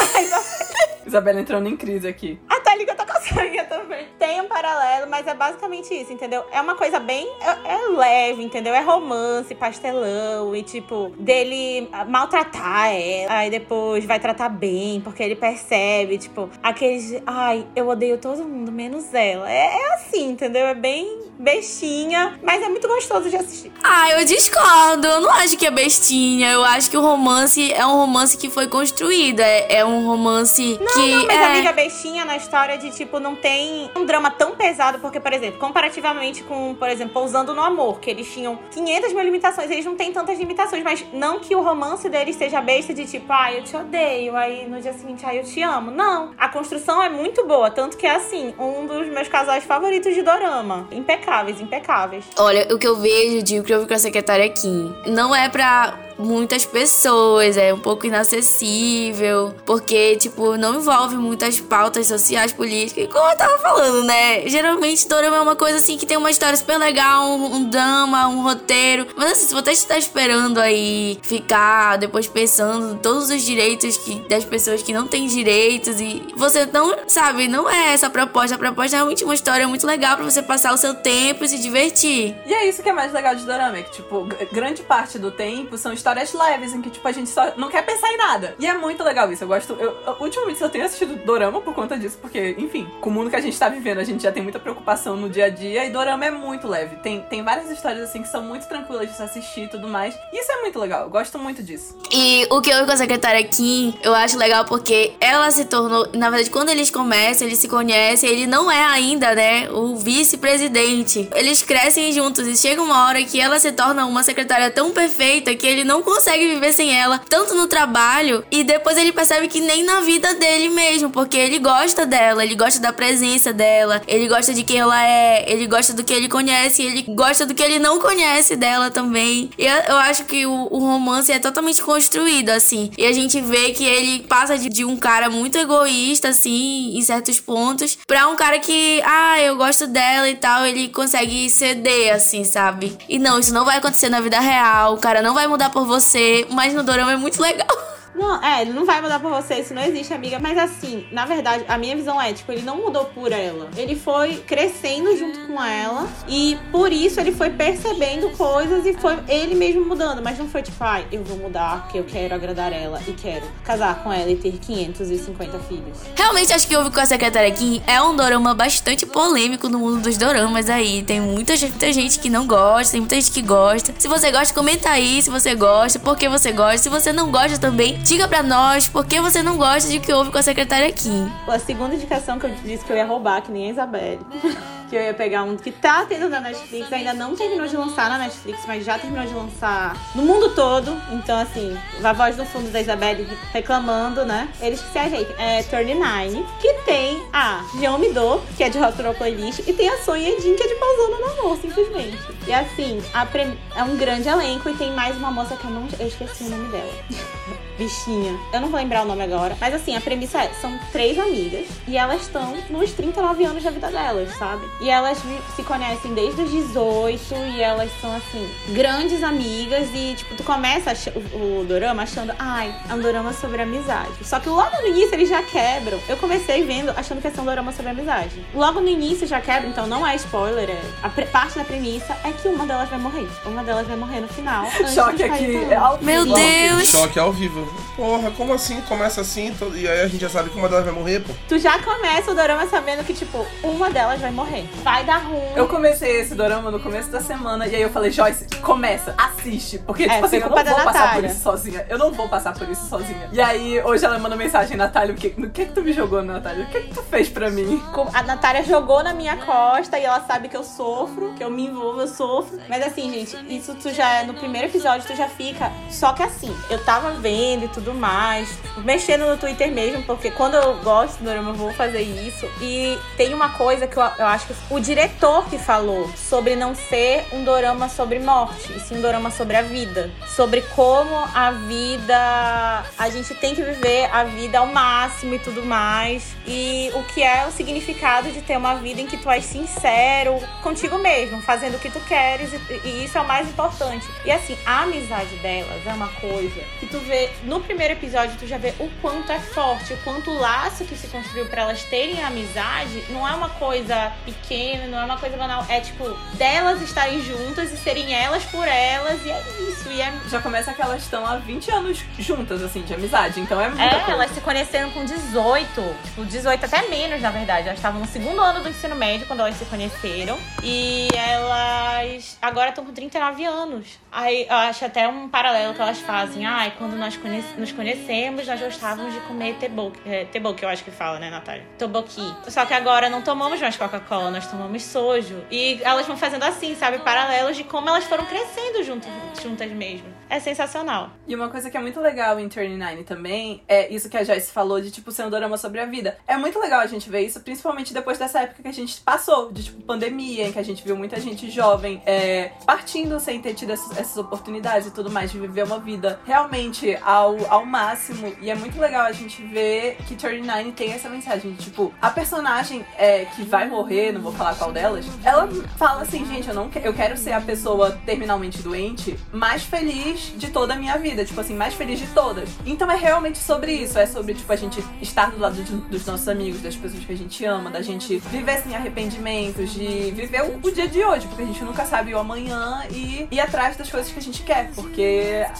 Isabela entrando em crise aqui. A tua língua tá coçando também. Tem um paralelo, mas é basicamente isso, entendeu? É uma coisa bem. É, é leve, entendeu? É romance, pastelão e tipo, dele maltratar ela. Aí depois vai tratar bem, porque ele percebe, tipo, aqueles. Ai, eu odeio todo mundo, menos ela. É, é assim, entendeu? É bem bestinha, mas é muito gostoso de assistir. Ah, eu discordo. Eu não acho que é bestinha. Eu acho que o romance é um romance que foi construído. É, é um romance não, que. Não, mas é... amiga bestinha na história de tipo, não tem um drama tão pesado, porque, por exemplo, comparativamente com, por exemplo, Pousando no Amor, que eles tinham 500 mil limitações, eles não têm tantas limitações, mas não que o romance deles seja besta de tipo, ah, eu te odeio, aí no dia seguinte, ah, eu te amo. Não. A construção é muito boa, tanto que é assim, um dos meus casais favoritos de dorama. Impecáveis, impecáveis. Olha, o que eu vejo de o que eu vi com a secretária aqui não é pra muitas pessoas, é um pouco inacessível, porque, tipo, não envolve muitas pautas sociais, políticas, como eu tava falando, né? Geralmente, dorama é uma coisa assim que tem uma história super legal, um, um drama, um roteiro. Mas assim, se você está esperando aí ficar depois pensando todos os direitos que, das pessoas que não têm direitos e você não, sabe, não é essa a proposta. A proposta é realmente uma história muito legal para você passar o seu tempo e se divertir. E é isso que é mais legal de dorama, é que, tipo, grande parte do tempo são histórias histórias leves, em que, tipo, a gente só não quer pensar em nada. E é muito legal isso. Eu gosto. Eu, ultimamente eu tenho assistido Dorama por conta disso, porque, enfim, com o mundo que a gente tá vivendo, a gente já tem muita preocupação no dia a dia e Dorama é muito leve. Tem, tem várias histórias assim que são muito tranquilas de se assistir e tudo mais. E isso é muito legal. Eu gosto muito disso. E o que eu com a secretária Kim, eu acho legal porque ela se tornou. Na verdade, quando eles começam, eles se conhecem, ele não é ainda, né, o vice-presidente. Eles crescem juntos e chega uma hora que ela se torna uma secretária tão perfeita que ele não não consegue viver sem ela, tanto no trabalho e depois ele percebe que nem na vida dele mesmo, porque ele gosta dela, ele gosta da presença dela, ele gosta de quem ela é, ele gosta do que ele conhece, ele gosta do que ele não conhece dela também. E eu acho que o, o romance é totalmente construído assim. E a gente vê que ele passa de, de um cara muito egoísta assim, em certos pontos, para um cara que, ah, eu gosto dela e tal, ele consegue ceder assim, sabe? E não, isso não vai acontecer na vida real. O cara não vai mudar por você, mas no dorama é muito legal. Não, é, ele não vai mudar por você, isso não existe, amiga. Mas assim, na verdade, a minha visão é, tipo, ele não mudou por ela. Ele foi crescendo junto com ela. E por isso ele foi percebendo coisas e foi ele mesmo mudando. Mas não foi tipo, ai, eu vou mudar porque eu quero agradar ela e quero casar com ela e ter 550 filhos. Realmente acho que Ouve com a Secretária aqui é um dorama bastante polêmico no mundo dos doramas aí. Tem muita, muita gente que não gosta, tem muita gente que gosta. Se você gosta, comenta aí se você gosta, por que você gosta. Se você não gosta também, Diga pra nós por que você não gosta de que houve com a secretária Kim. A segunda indicação que eu disse que eu ia roubar, que nem a Isabelle. que eu ia pegar um que tá tendo na Netflix, ainda não terminou de lançar na Netflix, mas já terminou de lançar no mundo todo. Então, assim, a voz no fundo da Isabelle reclamando, né? Eles que se ajeitem. É 39, que tem a Jeon Do, que é de Hot Roll Playlist, e tem a Sonha Edin, que é de Pausando no Amor, simplesmente. E assim, pre... é um grande elenco e tem mais uma moça que eu não. Eu esqueci o nome dela. bichinha. Eu não vou lembrar o nome agora. Mas assim, a premissa é: são três amigas e elas estão nos 39 anos da vida delas, sabe? E elas se conhecem desde os 18 e elas são, assim, grandes amigas. E, tipo, tu começa o, o dorama achando, ai, é um dorama sobre amizade. Só que logo no início eles já quebram. Eu comecei vendo achando que ia ser um dorama sobre amizade. Logo no início já quebra, então não é spoiler. É, a parte da premissa é que uma delas vai morrer. Uma delas vai morrer no final. Choque aqui. É ao Meu Deus! Choque ao vivo. Porra, como assim? Começa assim e aí a gente já sabe que uma delas vai morrer, pô. Tu já começa o dorama sabendo que, tipo, uma delas vai morrer. Vai dar ruim. Eu comecei esse dorama no começo da semana e aí eu falei, Joyce, começa, assiste. Porque, É, tipo assim, eu não vou passar por Natália. isso sozinha. Eu não vou passar por isso sozinha. E aí, hoje ela manda mensagem, Natália, o que, no que que tu me jogou, Natália? O que que tu fez pra mim? A Natália jogou na minha costa e ela sabe que eu sofro, que eu me envolvo, eu sofro. Mas assim, gente, isso tu já no primeiro episódio tu já fica. Só que assim, eu tava vendo e tudo mais, tipo, mexendo no Twitter mesmo, porque quando eu gosto do dorama eu vou fazer isso. E tem uma coisa que eu, eu acho que o diretor que falou sobre não ser um dorama sobre morte, e sim um dorama sobre a vida. Sobre como a vida. A gente tem que viver a vida ao máximo e tudo mais. E o que é o significado de ter uma vida em que tu és sincero contigo mesmo, fazendo o que tu queres, e, e isso é o mais importante. E assim, a amizade delas é uma coisa que tu vê. No primeiro episódio, tu já vê o quanto é forte, o quanto o laço que se construiu pra elas terem amizade não é uma coisa pequena, não é uma coisa banal. É tipo, delas estarem juntas e serem elas por elas, e é isso. E é Já começa que elas estão há 20 anos juntas, assim, de amizade. Então é muita É, coisa. elas se conheceram com 18, tipo, 18 até menos, na verdade. Elas estavam no segundo ano do ensino médio quando elas se conheceram. E elas agora estão com 39 anos. Aí eu acho até um paralelo que elas fazem. Ai, quando nós nos conhecemos, nós gostávamos de comer teboki. É, teboki, eu acho que fala, né, Natália? Toboki. Só que agora não tomamos mais Coca-Cola, nós tomamos sojo. E elas vão fazendo assim, sabe? Paralelos de como elas foram crescendo juntas, juntas mesmo. É sensacional. E uma coisa que é muito legal em 39 também é isso que a Joyce falou de, tipo, ser um dorama sobre a vida. É muito legal a gente ver isso, principalmente depois dessa época que a gente passou, de, tipo, pandemia, em que a gente viu muita gente jovem é, partindo sem ter tido essas, essas oportunidades e tudo mais, de viver uma vida realmente ao, ao máximo. E é muito legal a gente ver que 39 tem essa mensagem de, tipo, a personagem é, que vai morrer, não vou falar qual delas, ela fala assim, gente, eu, não que- eu quero ser a pessoa terminalmente doente mais feliz de toda a minha vida, tipo assim, mais feliz de todas. Então é realmente sobre isso, é sobre, tipo, a gente estar do lado de- dos nossos amigos, das pessoas que a gente ama, da gente viver sem arrependimentos, de viver o, o dia de hoje, porque a gente nunca sabe o amanhã e ir atrás das coisas que a gente quer, porque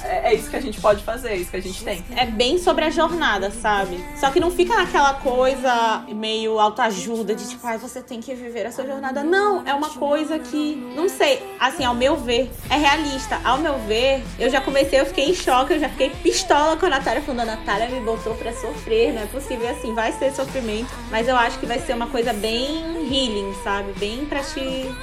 é, é isso que a gente pode fazer, é isso que a gente tem. é bem sobre a jornada, sabe? Só que não fica naquela coisa meio autoajuda de tipo, ai, você tem que viver a sua jornada. Não, é uma coisa que, não sei, assim, ao meu ver, é realista. Ao meu ver, eu já comecei, eu fiquei em choque, eu já fiquei pistola com a Natália, falando, a Natália me botou pra sofrer, não é possível. E assim, vai ser sofrimento, mas eu acho que vai ser uma coisa bem healing, sabe? Bem pra te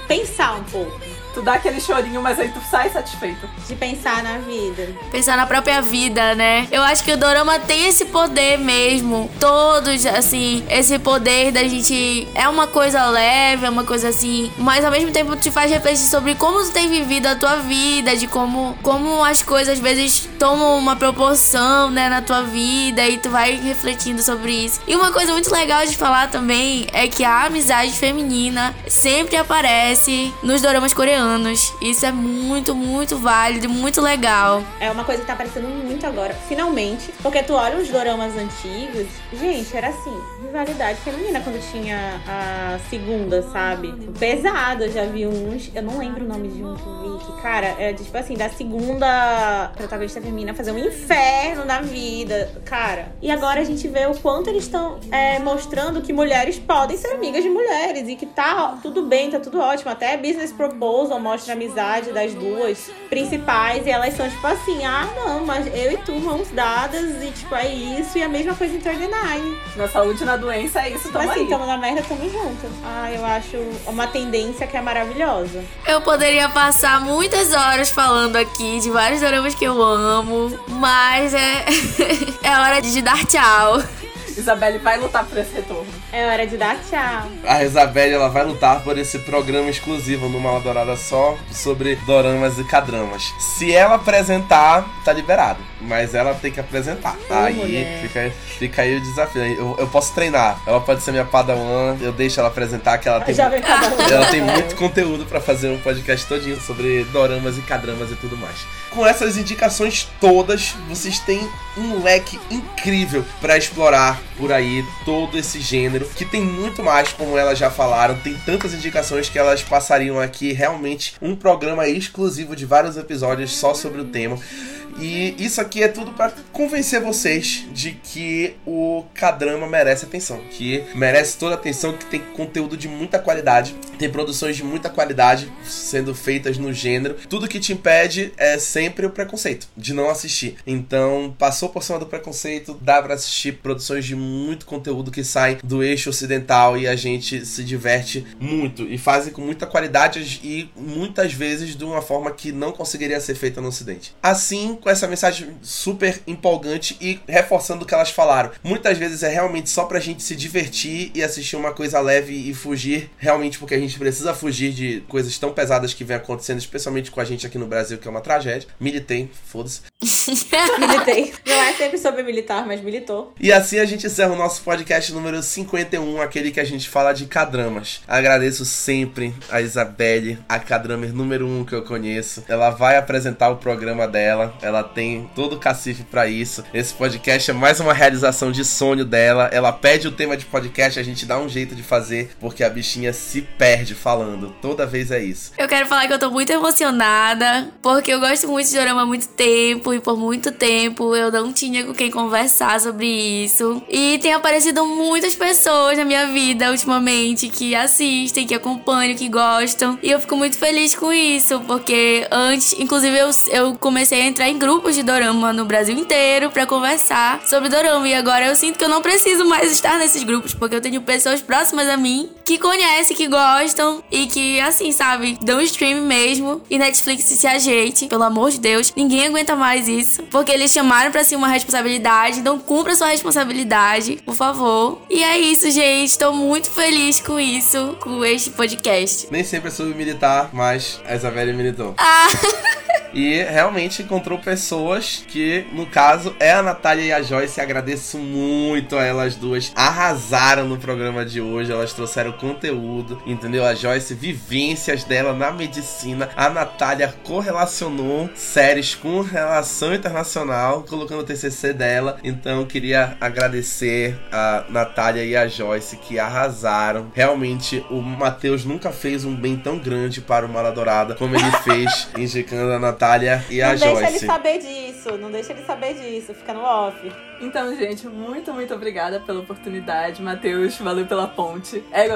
pensar um pouco. Tu dá aquele chorinho, mas aí tu sai satisfeito. De pensar na vida. Pensar na própria vida, né? Eu acho que o Dorama tem esse poder mesmo. Todos, assim, esse poder da gente. É uma coisa leve, é uma coisa assim. Mas ao mesmo tempo te faz refletir sobre como tu tem vivido a tua vida, de como, como as coisas às vezes tomam uma proporção, né, na tua vida. E tu vai refletindo sobre isso. E uma coisa muito legal de falar também é que a amizade feminina sempre aparece nos doramas coreanos. Isso é muito, muito válido muito legal. É uma coisa que tá aparecendo muito agora, finalmente. Porque tu olha os doramas antigos, gente, era assim, rivalidade feminina quando tinha a segunda, sabe? Pesado, eu já vi uns. Eu não lembro o nome de um que vi, que, cara, é tipo assim, da segunda protagonista feminina fazer um inferno na vida, cara. E agora a gente vê o quanto eles estão é, mostrando que mulheres podem ser amigas de mulheres e que tá tudo bem, tá tudo ótimo. Até Business Proposal mostra a amizade das duas principais e elas são tipo assim: ah, não, mas eu e tu mãos dadas e tipo é isso. E a mesma coisa em 39. Na saúde e doença é isso, tamo assim, aí. tamo na merda, tamo junto. Ah, eu acho uma tendência que é maravilhosa. Eu poderia passar muitas horas falando aqui de vários dramas que eu amo, mas é, é hora de dar tchau. Isabelle vai lutar por esse retorno. É hora de dar tchau. A Isabelle ela vai lutar por esse programa exclusivo no Mal Dourada só sobre doramas e cadramas. Se ela apresentar, tá liberado. Mas ela tem que apresentar. aí mulher. fica, fica aí o desafio. Eu, eu posso treinar. Ela pode ser minha padawan. Eu deixo ela apresentar que ela tem um. ela tem muito conteúdo pra fazer um podcast todinho sobre doramas e cadramas e tudo mais. Com essas indicações todas, vocês têm um leque incrível pra explorar por aí todo esse gênero, que tem muito mais, como elas já falaram, tem tantas indicações que elas passariam aqui realmente um programa exclusivo de vários episódios só sobre o tema. E isso aqui é tudo para convencer vocês de que o K-drama merece atenção, que merece toda a atenção, que tem conteúdo de muita qualidade, tem produções de muita qualidade sendo feitas no gênero. Tudo que te impede é sempre o preconceito de não assistir. Então, passou por cima do preconceito, dá para assistir produções de muito conteúdo que sai do eixo ocidental e a gente se diverte muito e fazem com muita qualidade e muitas vezes de uma forma que não conseguiria ser feita no ocidente. Assim, com essa mensagem super empolgante e reforçando o que elas falaram. Muitas vezes é realmente só pra gente se divertir e assistir uma coisa leve e fugir, realmente porque a gente precisa fugir de coisas tão pesadas que vem acontecendo, especialmente com a gente aqui no Brasil, que é uma tragédia. Militei, foda-se. Militei. Não é sempre sobre militar, mas militou. E assim a gente encerra o nosso podcast número 51, aquele que a gente fala de cadramas. Agradeço sempre a Isabelle, a cadramer número 1 um que eu conheço. Ela vai apresentar o programa dela, ela tem todo o cacife para isso. Esse podcast é mais uma realização de sonho dela. Ela pede o tema de podcast, a gente dá um jeito de fazer, porque a bichinha se perde falando. Toda vez é isso. Eu quero falar que eu tô muito emocionada, porque eu gosto muito de dorama há muito tempo e por muito tempo eu não tinha com quem conversar sobre isso. E tem aparecido muitas pessoas na minha vida ultimamente que assistem, que acompanham, que gostam. E eu fico muito feliz com isso, porque antes, inclusive, eu, eu comecei a entrar em grupos de dorama no Brasil inteiro para conversar sobre dorama. E agora eu sinto que eu não preciso mais estar nesses grupos, porque eu tenho pessoas próximas a mim que conhecem, que gostam e que, assim, sabe, dão stream mesmo. E Netflix se ajeite, pelo amor de Deus. Ninguém aguenta mais isso, porque eles chamaram para si uma responsabilidade. Então cumpra sua responsabilidade, por favor. E é isso, gente. Tô muito feliz com isso, com este podcast. Nem sempre é sobre militar, mas a Isabelle militou. Ah! E realmente encontrou pessoas que, no caso, é a Natália e a Joyce. Agradeço muito a elas duas. Arrasaram no programa de hoje. Elas trouxeram conteúdo, entendeu? A Joyce, vivências dela na medicina. A Natália correlacionou séries com relação internacional, colocando o TCC dela. Então, queria agradecer a Natália e a Joyce que arrasaram. Realmente, o Matheus nunca fez um bem tão grande para o Maladourada como ele fez, indicando a Natália Natália e não a Joyce. Não deixa ele saber disso, não deixa ele saber disso, fica no off. Então, gente, muito, muito obrigada pela oportunidade. Matheus, valeu pela ponte. É,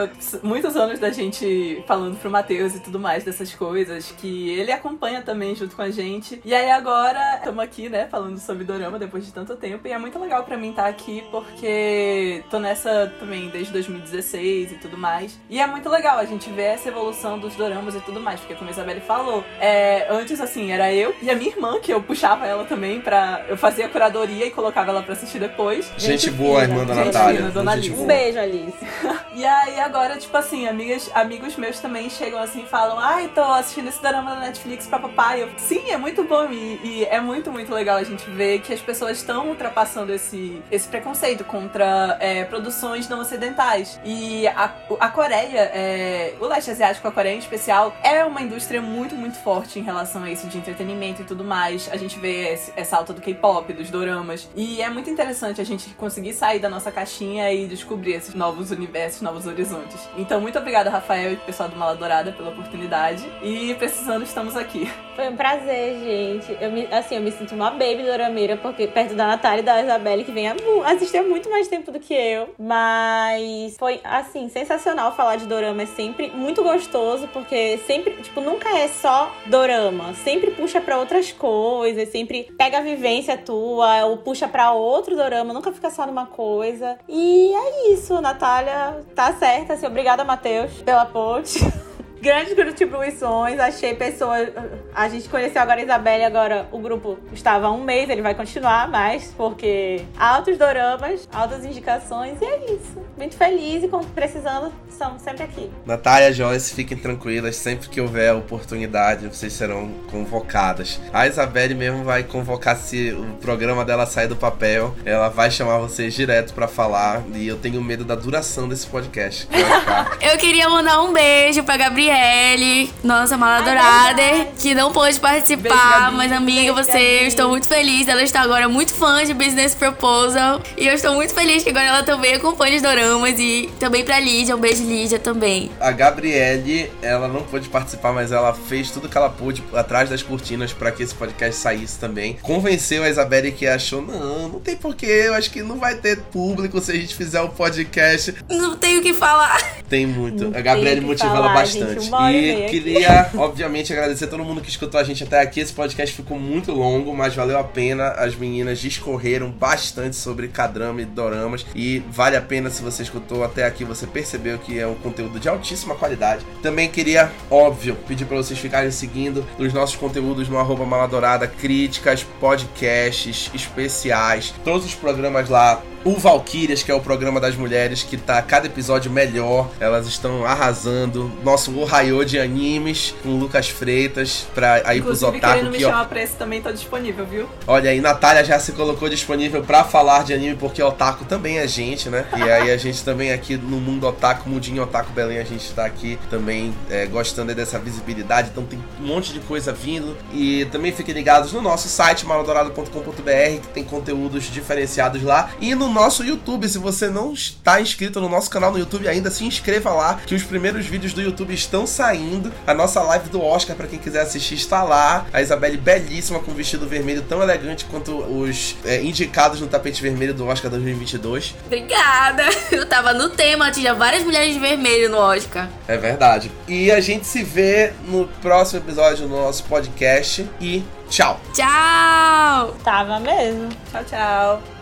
muitos anos da gente falando pro Matheus e tudo mais dessas coisas, que ele acompanha também junto com a gente. E aí agora estamos aqui, né, falando sobre Dorama depois de tanto tempo. E é muito legal para mim estar tá aqui, porque tô nessa também desde 2016 e tudo mais. E é muito legal a gente ver essa evolução dos Doramas e tudo mais, porque como a Isabelle falou, é, antes assim, era eu e a minha irmã, que eu puxava ela também pra. Eu fazia curadoria e colocava ela pra assistir depois. Gente, gente boa, fina, irmã da Natália. Fina, dona Alice. Um beijo, Alice. e aí agora, tipo assim, amigas, amigos meus também chegam assim e falam: Ai, tô assistindo esse drama da Netflix pra papai. Eu, Sim, é muito bom. E, e, é muito, muito legal a gente ver que as pessoas estão ultrapassando esse, esse preconceito contra é, produções não ocidentais. E a, a Coreia, é, o leste asiático, a Coreia em especial, é uma indústria muito, muito forte em relação a isso de entretenimento e tudo mais. A gente vê esse, essa alta do K-pop, dos doramas. E é muito interessante a gente conseguir sair da nossa caixinha e descobrir esses novos universos, novos horizontes. Então, muito obrigada, Rafael e pessoal do Mala Dourada, pela oportunidade. E precisando, estamos aqui. Foi um prazer, gente. Eu me, assim, eu me sinto uma baby dorameira, porque perto da Natália e da Isabelle, que vem assistir há muito mais tempo do que eu. Mas foi, assim, sensacional falar de dorama. É sempre muito gostoso, porque sempre, tipo, nunca é só dorama. Sempre puxa para outras coisas, sempre pega a vivência tua, ou puxa para outro dorama, nunca fica só numa coisa. E é isso, Natália tá certa. Assim, obrigada, Matheus, pela ponte. grandes contribuições. Achei pessoas. A gente conheceu agora a Isabelle, agora o grupo estava há um mês, ele vai continuar mais, porque altos doramas, altas indicações, e é isso. Muito feliz e precisando, estamos sempre aqui. Natália Joyce, fiquem tranquilas, sempre que houver oportunidade, vocês serão convocadas. A Isabelle mesmo vai convocar se o programa dela sair do papel, ela vai chamar vocês direto para falar, e eu tenho medo da duração desse podcast. Eu queria mandar um beijo pra Gabriela Gabriele, nossa mala dourada, que não pôde participar, Beijo, mas amiga, Beijo, você, Gabi. eu estou muito feliz. Ela está agora muito fã de Business Proposal. E eu estou muito feliz que agora ela também acompanha os doramas. E também pra Lídia, um beijo, Lídia, também. A Gabriele, ela não pôde participar, mas ela fez tudo que ela pôde atrás das cortinas para que esse podcast saísse também. Convenceu a Isabelle que achou, não, não tem porquê, eu acho que não vai ter público se a gente fizer o podcast. Não tenho o que falar. Tem muito. Não a Gabriele motiva ela bastante. Gente, e e queria, obviamente, agradecer a todo mundo que escutou a gente até aqui. Esse podcast ficou muito longo, mas valeu a pena. As meninas discorreram bastante sobre K-drama e doramas. E vale a pena se você escutou até aqui, você percebeu que é um conteúdo de altíssima qualidade. Também queria, óbvio, pedir para vocês ficarem seguindo os nossos conteúdos no arroba Maladourada, críticas, podcasts, especiais, todos os programas lá o Valkyrias, que é o programa das mulheres, que tá cada episódio melhor. Elas estão arrasando. Nosso Ohio de animes com Lucas Freitas pra aí pros Inclusive, otaku querendo me ó, chamar pra esse também tá disponível, viu? Olha aí, Natália já se colocou disponível pra falar de anime, porque otaku também é gente, né? E aí a gente também aqui no mundo otaku, mundinho otaku Belém, a gente tá aqui também é, gostando dessa visibilidade. Então tem um monte de coisa vindo. E também fiquem ligados no nosso site, malodorado.com.br, que tem conteúdos diferenciados lá. E no nosso YouTube, se você não está inscrito no nosso canal no YouTube ainda, se inscreva lá, que os primeiros vídeos do YouTube estão saindo. A nossa live do Oscar, pra quem quiser assistir, está lá. A Isabelle belíssima com vestido vermelho tão elegante quanto os é, indicados no tapete vermelho do Oscar 2022. Obrigada. Eu tava no tema, tinha várias mulheres de vermelho no Oscar. É verdade. E a gente se vê no próximo episódio do nosso podcast. E tchau! Tchau! Tava mesmo. Tchau, tchau.